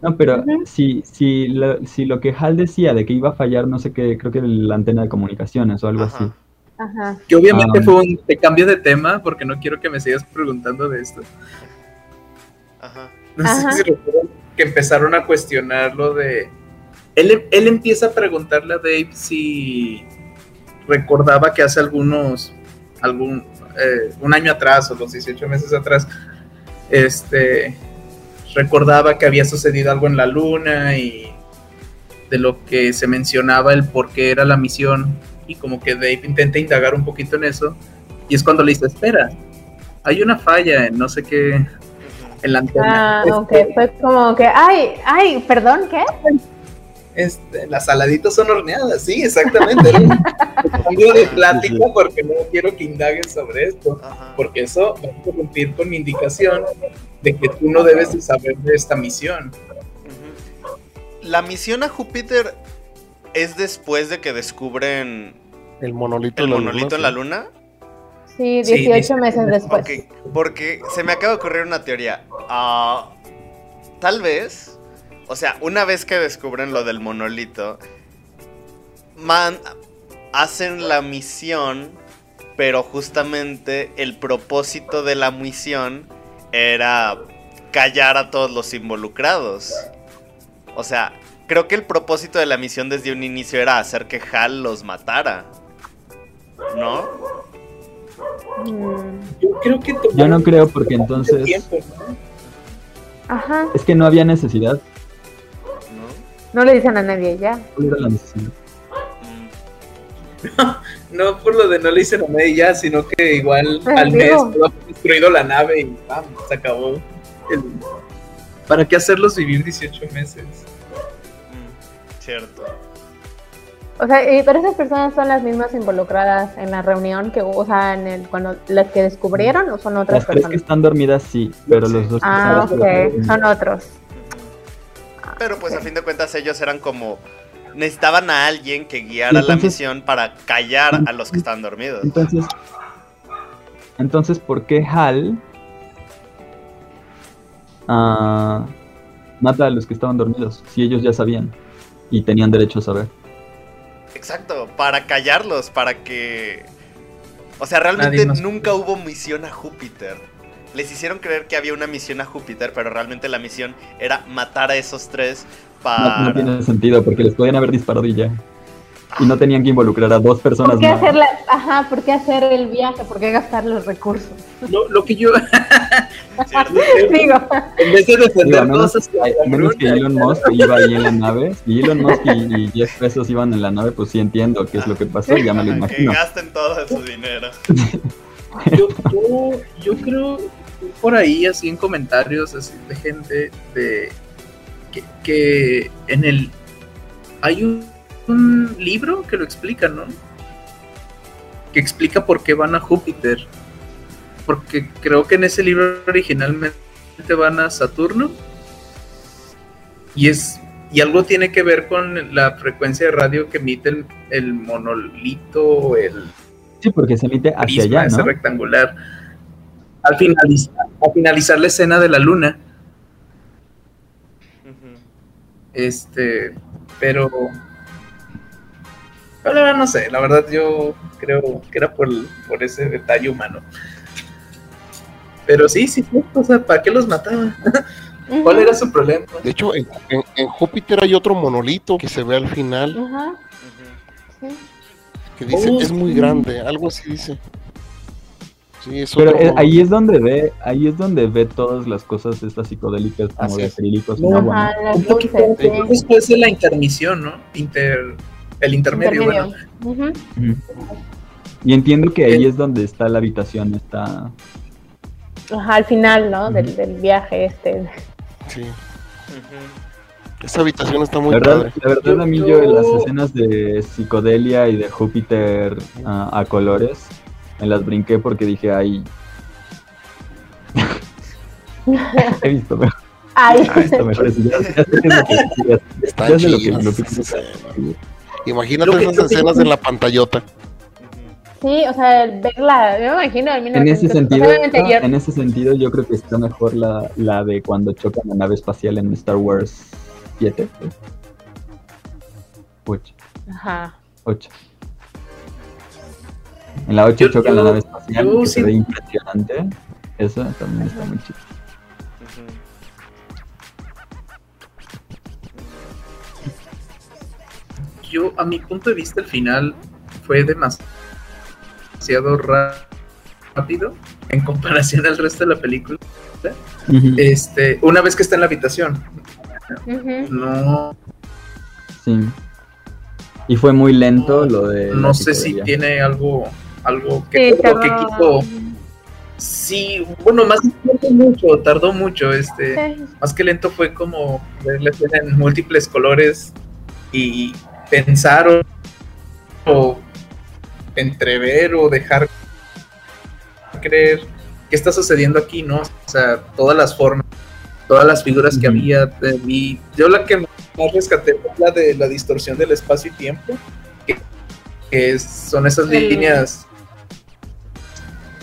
No, pero si, si, lo, si lo que Hal decía de que iba a fallar, no sé qué, creo que la antena de comunicaciones o algo Ajá. así. Ajá. Que obviamente Ah. fue un te cambio de tema porque no quiero que me sigas preguntando de esto. Ajá. No sé Ajá. si recuerdan que empezaron a cuestionar lo de. Él, él empieza a preguntarle a Dave si recordaba que hace algunos. Algún. eh, un año atrás o los 18 meses atrás. Este. recordaba que había sucedido algo en la luna y de lo que se mencionaba el por qué era la misión y como que Dave intenta indagar un poquito en eso y es cuando le dice, espera, hay una falla en no sé qué, en la antena. Ah, ok, fue como que, ay, ay, perdón, ¿qué? Este, las saladitas son horneadas, sí, exactamente. Cambio [laughs] de plática porque no quiero que indaguen sobre esto, Ajá. porque eso va a interrumpir con mi indicación de que tú no debes de saber de esta misión. La misión a Júpiter es después de que descubren El monolito, el en la monolito luna, en la sí. luna. Sí, Sí, 18 dice- meses después. Porque se me acaba de ocurrir una teoría. Ah, tal vez, o sea, una vez que descubren lo del monolito, man, hacen la misión, pero justamente el propósito de la misión era callar a todos los involucrados. O sea, creo que el propósito de la misión desde un inicio era hacer que Hal los matara. ¿No? Mm, Yo creo que Yo no creo porque entonces tiempo, ¿no? Ajá, es que no había necesidad. ¿No? le dicen a nadie ya. No [laughs] por lo de no le hicieron a nadie ya, sino que igual Pues, al mes digo. todo ha destruido la nave y ¡pam! se acabó. el- ¿Para qué hacerlos vivir 18 meses? Mm, Cierto. O sea, y- pero esas personas son las mismas involucradas en la reunión que hubo, o sea, en el, cuando las que descubrieron o son otras Las tres que personas. están dormidas sí, pero los dos que Ah, están ok, son otros. Pero pues a fin de cuentas ellos eran como... Necesitaban a alguien que guiara la misión para callar a los que estaban dormidos. Entonces, entonces, ¿por qué Hal ah, mata a los que estaban dormidos? Si ellos ya sabían y tenían derecho a saber. Exacto, para callarlos, para que... O sea, realmente nunca hubo misión a Júpiter. Les hicieron creer que había una misión a Júpiter, pero realmente la misión era matar a esos tres No, para... no tiene sentido porque les podían haber disparado y ya. Y no tenían que involucrar a dos personas ¿Por qué más. hacer la, ajá, por qué hacer el viaje? ¿Por qué gastar los recursos? Lo, lo que yo. [laughs] Digo, en vez de Digo, defender a menos, cosas a menos que Elon Musk iba ahí en la nave. Si Elon Musk y, y Jeff Bezos iban en la nave, pues sí entiendo qué es lo que pasó, ya me lo Ajá, que imagino. gasten todo su dinero. [laughs] yo, yo, yo creo por ahí así en comentarios así de gente de que, que en el hay un, un libro que lo explica, ¿no? Que explica por qué van a Júpiter. Porque creo que en ese libro originalmente van a Saturno. Y es y algo tiene que ver con la frecuencia de radio que emite el, el monolito, el Sí, porque se emite hacia prisma allá, ese ¿no? rectangular. Al finalizar, al finalizar la escena de la luna, este, pero, pero la verdad no sé, la verdad yo creo que era por, por ese detalle humano. Pero sí, sí, o sea, ¿para qué los mataban? [laughs] ¿Cuál era su problema? De hecho, en, en- en Júpiter hay otro monolito que se ve al final, Ajá, que dice, Oh, es muy grande, algo así dice. Sí, es Pero ahí es donde ve, ahí es donde ve todas las cosas estas psicodélicas como Así de es. acrílicos No, agua, ¿no? Ajá, las Un poquito luces, sí. después de la intermisión, ¿no? Inter, el intermedio, bueno. Ujú. Y entiendo que ahí es donde está la habitación, está... Ajá, al final, ¿no? Del, del viaje este. Sí, Ujú. esa habitación está muy La verdad, padre. la verdad a mí yo, yo- las escenas de psicodelia y de Júpiter ah, a colores me las brinqué porque dije, ay... [laughs] He visto mejor, Ay, he visto mejores. Ya, ya ya- Está ya sé lo que- [laughs] lo. Imagínate esas escenas en la pantallota. Sí, o sea, el verla, yo me imagino en En ese 1900, sentido, en ese sentido, yo creo que está mejor la, la de cuando chocan la nave espacial en Star Wars 7. 8. Ajá. 8. En la 8 Yo- chocan la nave espacial, yo que sí- se ve impresionante. Eso también está muy chido. Yo, a mi punto de vista, el final fue demasiado rápido en comparación al resto de la película. Este, una vez que está en la habitación. No, Sí. Y fue muy lento lo de. no sé si tiene algo, algo que, Sí, que quitó. Sí, bueno, más tardó mucho, tardó mucho, este. Sí. Más que lento fue como ver la escena en múltiples colores y pensar o, o entrever o dejar creer qué está sucediendo aquí, ¿no? O sea, todas las formas, todas las figuras que había. de mí. Yo la que más rescaté fue la de la distorsión del espacio y tiempo, que, son esas líneas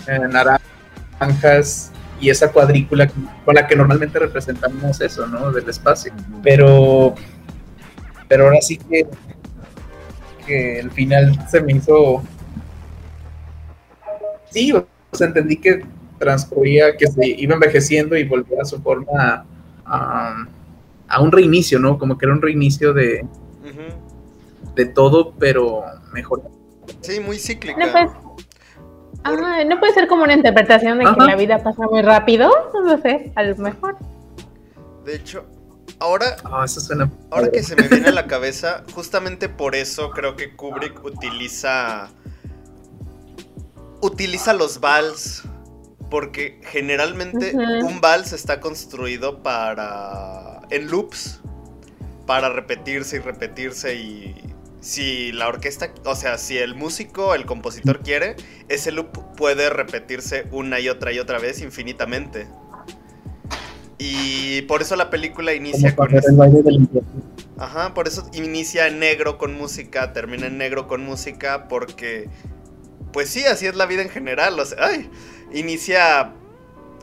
eh, naranjas y esa cuadrícula con la que normalmente representamos eso, ¿no? Del espacio. Pero, pero ahora sí que, que el final se me hizo. Sí, o sea, entendí que transcurría, que se iba envejeciendo y volvía a su forma a, a un reinicio, ¿no? Como que era un reinicio de, de todo, pero mejor. Sí, muy cíclica. No, pues, ah, no puede ser como una interpretación de que la vida pasa muy rápido. No lo sé, a lo mejor. De hecho, ahora, Ah, eso suena. ahora que se me viene a la [laughs] cabeza, justamente por eso creo que Kubrick utiliza. Utiliza los vals. Porque generalmente Ujú. un vals está construido para. en loops. Para repetirse y repetirse y. Si la orquesta, o sea, si el músico, el compositor quiere, ese loop puede repetirse una y otra y otra vez infinitamente. Y por eso la película inicia Como con el baile del. Ajá, por eso inicia en negro con música, termina en negro con música, porque, pues sí, así es la vida en general. O sea, ay, inicia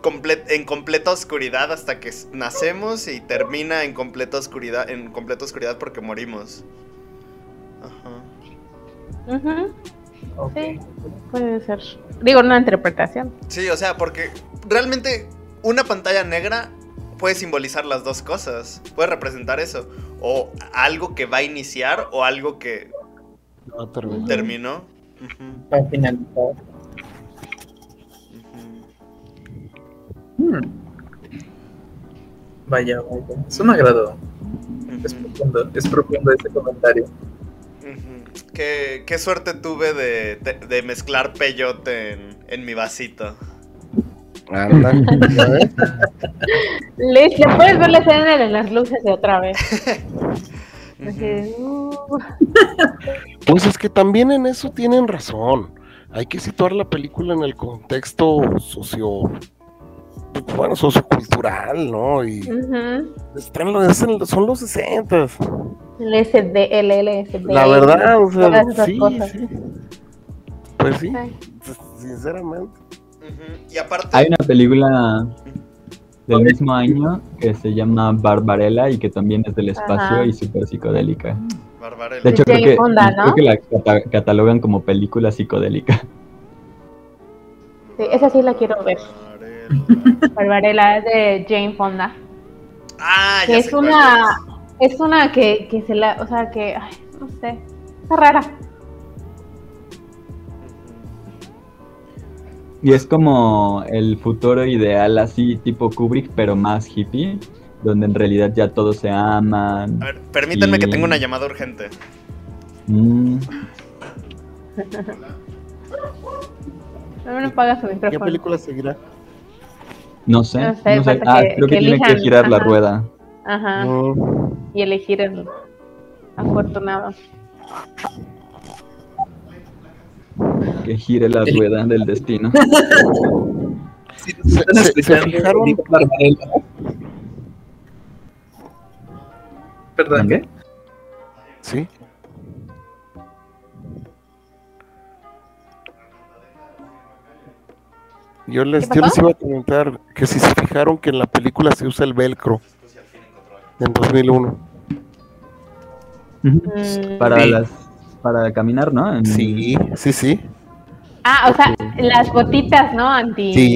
comple- en completa oscuridad hasta que nacemos y termina en completa oscuridad, en completa oscuridad porque morimos. Ajá. Sí, puede ser. Digo, una interpretación. Sí, o sea, porque realmente una pantalla negra puede simbolizar las dos cosas. Puede representar eso. O algo que va a iniciar o algo que No, terminó. terminó. Ujú, Para finalizar. Hmm. Vaya, vaya. Eso me agradó. Es profundo, es profundo ese comentario. Qué, qué suerte tuve de, de- de mezclar peyote en, en mi vasito. Anda. Les, [laughs] le puedes ver la escena de las luces de otra vez. [laughs] Uh, [laughs] Pues es que también en eso tienen razón. Hay que situar la película en el contexto socio, bueno, sociocultural, ¿no? Y ujú. están los- es en- son los 60 El SD, el LSD. La verdad, o sea, todas esas sí, cosas. sí. Pues sí, Ay, sinceramente. Ujú. Y aparte, Hay una película del mismo año que se llama Barbarella y que también es del espacio Ajá. y súper psicodélica. Barbarella. De hecho, Jane creo que, Fonda, ¿no? creo que la cata- catalogan como película psicodélica. Sí, esa sí la quiero ver. Barbarella. Barbarella es de Jane Fonda. Ah, Que ya es sé cuál una, es una que, que se la, o sea que, ay, no sé, está rara. Y es como el futuro ideal así tipo Kubrick, pero más hippie, donde en realidad ya todos se aman. A ver, permítanme que tengo una llamada urgente. Mm, No me apaga su ¿Qué micrófono. película seguirá? no sé. No sé, no sé. falta Ah, que- creo que, que tienen que girar la rueda. Ajá, No. y elegir el afortunado. Que gire la rueda del destino. [laughs] Se- fijaron-. Perdón. ¿qué? Sí. Yo les, ¿Qué yo les iba a comentar que si se fijaron que en la película se usa el velcro en 2001. Ujú. Mm. Para Sí. las para caminar, ¿no? En- Sí, sí, sí. Ah, o sea, las botitas, ¿no? Sí,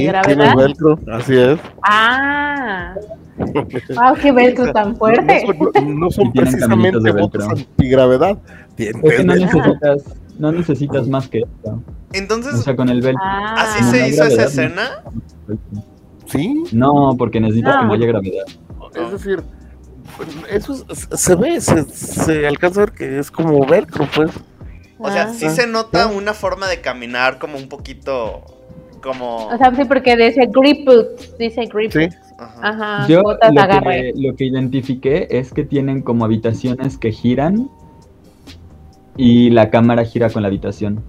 Antigravedad. tiene velcro, así es. Ah, [laughs] wow, qué velcro tan fuerte. No son, no son precisamente botas velcro. antigravedad. Es que no necesitas, no necesitas más que esto. Entonces, O sea, con el velcro. Ah, ¿así no se hizo esa gravedad, escena? Sí, No, porque necesitas que no haya gravedad. es decir, eso es- se ve, se, se alcanza a ver que es como velcro, pues. O sea, Ah. sí se nota una forma de caminar como un poquito como... O sea, sí, porque dice grip boots, dice grip Sí. boots. Ajá. Ajá, Yo botas lo agarre. que, lo que identifiqué es que tienen como habitaciones que giran y la cámara gira con la habitación.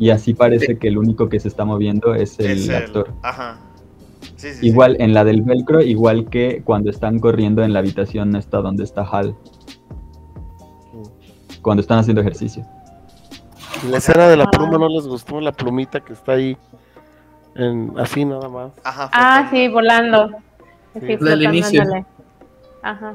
Y así parece que el único que se está moviendo es el Es el- actor. Ajá. Sí, sí, sí. Igual en la del velcro, igual que cuando están corriendo en la habitación esta donde está Hal. Cuando están haciendo ejercicio. La escena de la pluma no les gustó, la plumita que está ahí, en, así nada más. Ajá. Ah, sí, volando. Sí. Del inicio. Ajá,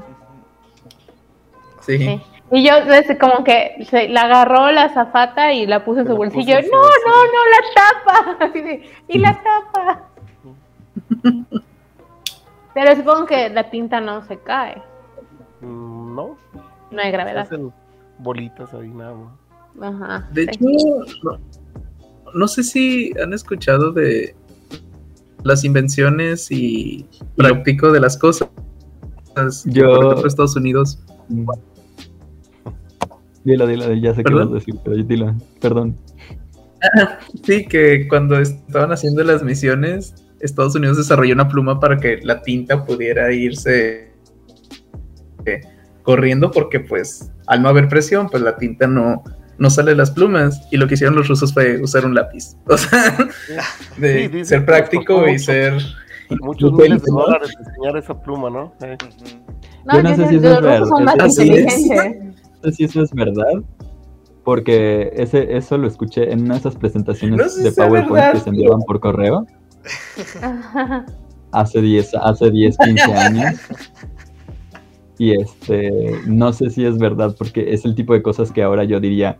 Sí. sí. Y yo, desde como que se, la agarró la zafata y la puso en su la bolsillo. puso No, no, no, la tapa. [laughs] Así de, y la tapa. Pero supongo que la tinta no se cae. Mm, No, No hay gravedad. hacen bolitas ahí nada más. Ajá. De sí. hecho, no, no sé si han escuchado de las invenciones y práctico de las cosas. Yo- Por ejemplo, Estados Unidos. Dilo, dilo, ya sé qué vas a decir, pero dilo, perdón. Sí, que cuando estaban haciendo las misiones, Estados Unidos desarrolló una pluma para que la tinta pudiera irse eh, corriendo porque pues al no haber presión, pues la tinta no, no sale de las plumas. Y lo que hicieron los rusos fue usar un lápiz. [laughs] O sea, de Sí, dicen ser que práctico y costó ser... Muchos miles de ¿no? dólares diseñar esa pluma, ¿no? Eh. No, Yo no yo sé si eso es verdad. Así es. No sé si eso es verdad, porque ese, eso lo escuché en una de esas presentaciones No sé de PowerPoint verdad, que se enviaban por correo. Hace 10, hace 10, 15 años. Y este, no sé si es verdad, porque es el tipo de cosas que ahora yo diría,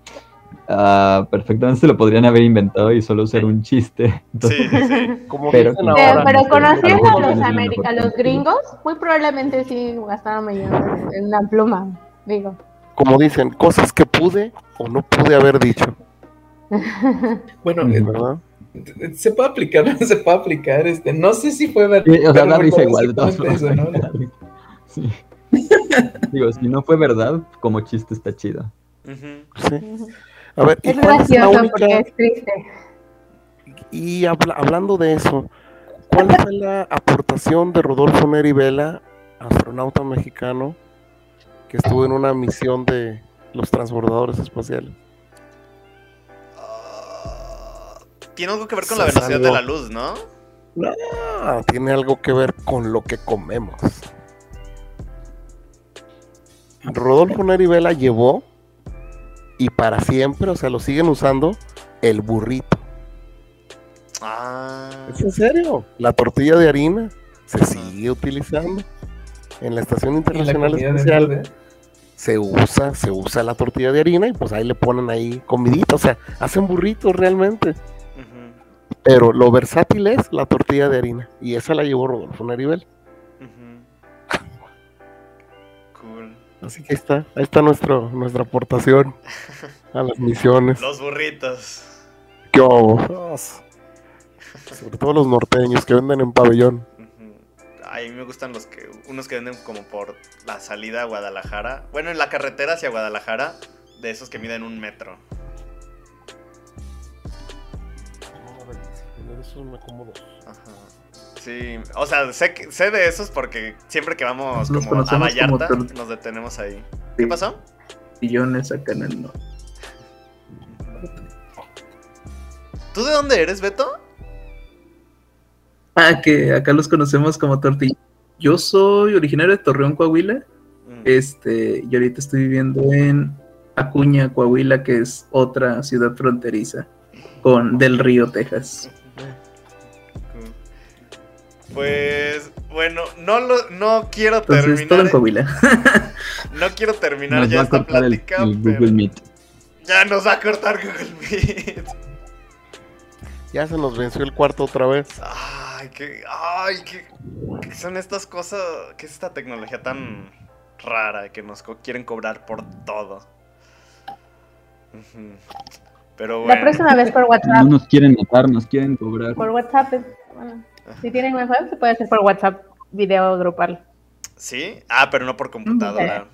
ah, perfectamente se lo podrían haber inventado y solo ser un chiste. Entonces, Sí, sí, sí. Como Pero- ahora, no conociendo a los América, los gringos, muy probablemente sí gastaron millones en una pluma. Digo. como dicen, cosas que pude o no pude haber dicho, [laughs] Bueno, Ujú. eh, ¿verdad? Se puede aplicar, [laughs] no se puede aplicar. Este, no sé si fue verdad. Sí, o sea, da risa igual de todas exactamente formas. eso, ¿no? [laughs] Sí. Digo, si no fue verdad, como chiste está chido. Sí. A ver, ¿y Es gracioso única- porque es triste. Y habla- hablando de eso, ¿cuál fue la aportación de Rodolfo Neri Vela, astronauta mexicano, que estuvo en una misión de los transbordadores espaciales? Tiene algo que ver con la velocidad de la luz, ¿no? Ah, tiene algo que ver con lo que comemos. Rodolfo Neri Vela llevó, y para siempre, o sea, lo siguen usando, el burrito. Ah. ¿Es en serio? La tortilla de harina se sigue utilizando. En la Estación la Internacional verde. se usa, se usa la tortilla de harina y pues ahí le ponen ahí comidita, o sea, hacen burritos realmente. Pero lo versátil es la tortilla de harina y esa la llevó Rodolfo Neribel. ujú. Cool. Así que ahí está, ahí está nuestro, nuestra aportación a las misiones. Los burritos. ¿Qué? Sobre todo los norteños que venden en pabellón. Ujú. A mí me gustan los que unos que venden como por la salida a Guadalajara. Bueno, en la carretera hacia Guadalajara, de esos que miden un metro. Eso me como dos. Ajá. Sí, o sea, sé, que- sé de esos porque siempre que vamos como a como Vallarta nos detenemos ahí. Sí. ¿Qué pasó? Millones acá en el norte. ¿Tú de dónde eres, Beto? Ah, que acá los conocemos como tortilla. Yo soy originario de Torreón, Coahuila. Mm. Este, y ahorita estoy viviendo en Acuña, Coahuila, que es otra ciudad fronteriza con Del Río, Texas. Pues bueno, no lo no quiero Entonces, todo en terminar. Coahuila. [laughs] No quiero terminar Nos ya va a esta cortar el, plática, el Google Meet. ya nos va a cortar Google Meet. Ya se nos venció el cuarto otra vez. Ay, qué ay, qué, qué son estas cosas, qué es esta tecnología tan rara que nos co- quieren cobrar por todo. Pero La bueno. próxima vez por WhatsApp. No nos quieren matar, nos quieren cobrar. Por WhatsApp es. Bueno. Si tienen wifi, se puede hacer por WhatsApp video grupal. ¿Sí? Ah, pero no por computadora.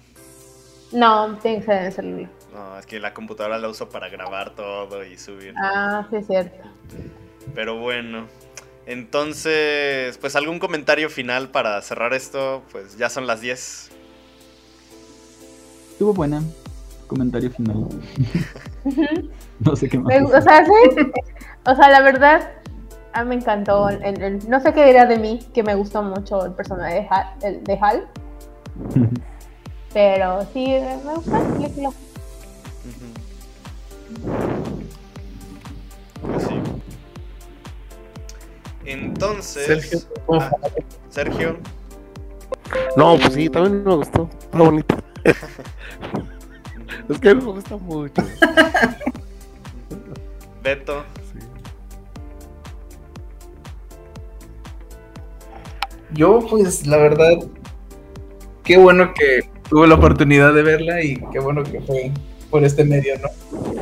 No, tiene que ser en el celular. No, es que la computadora la uso para grabar todo y subir. Ah, sí, es cierto. Pero bueno. Entonces, pues algún comentario final para cerrar esto, pues ya son las 10. Estuvo buena. Comentario final. [laughs] no sé qué más. Me- o sea, sí. O sea, la verdad, a mí me encantó. el- el- no sé qué diría de mí, que me gustó mucho el personaje de Hal. el- de Hal [laughs] pero sí, me gustó la película. Pues sí. Entonces. Sergio, ¿cómo ah, Sergio. No, pues sí, también me gustó. Está bonito. [laughs] es que me gusta mucho. Beto. Yo, pues, la verdad, qué bueno que tuve la oportunidad de verla y qué bueno que fue por este medio, ¿no?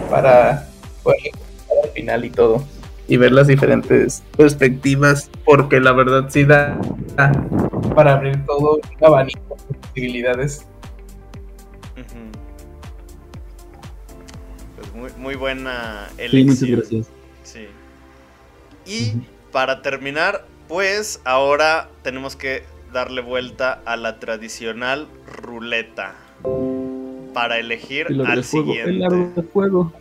Para poder llegar al final y todo. Y ver las diferentes perspectivas, porque la verdad sí da para abrir todo un abanico de posibilidades. Pues muy, muy buena Sí, elección. muchas gracias. Sí. Y para terminar, pues ahora tenemos que darle vuelta a la tradicional ruleta para elegir El al de fuego, el siguiente. aro de fuego.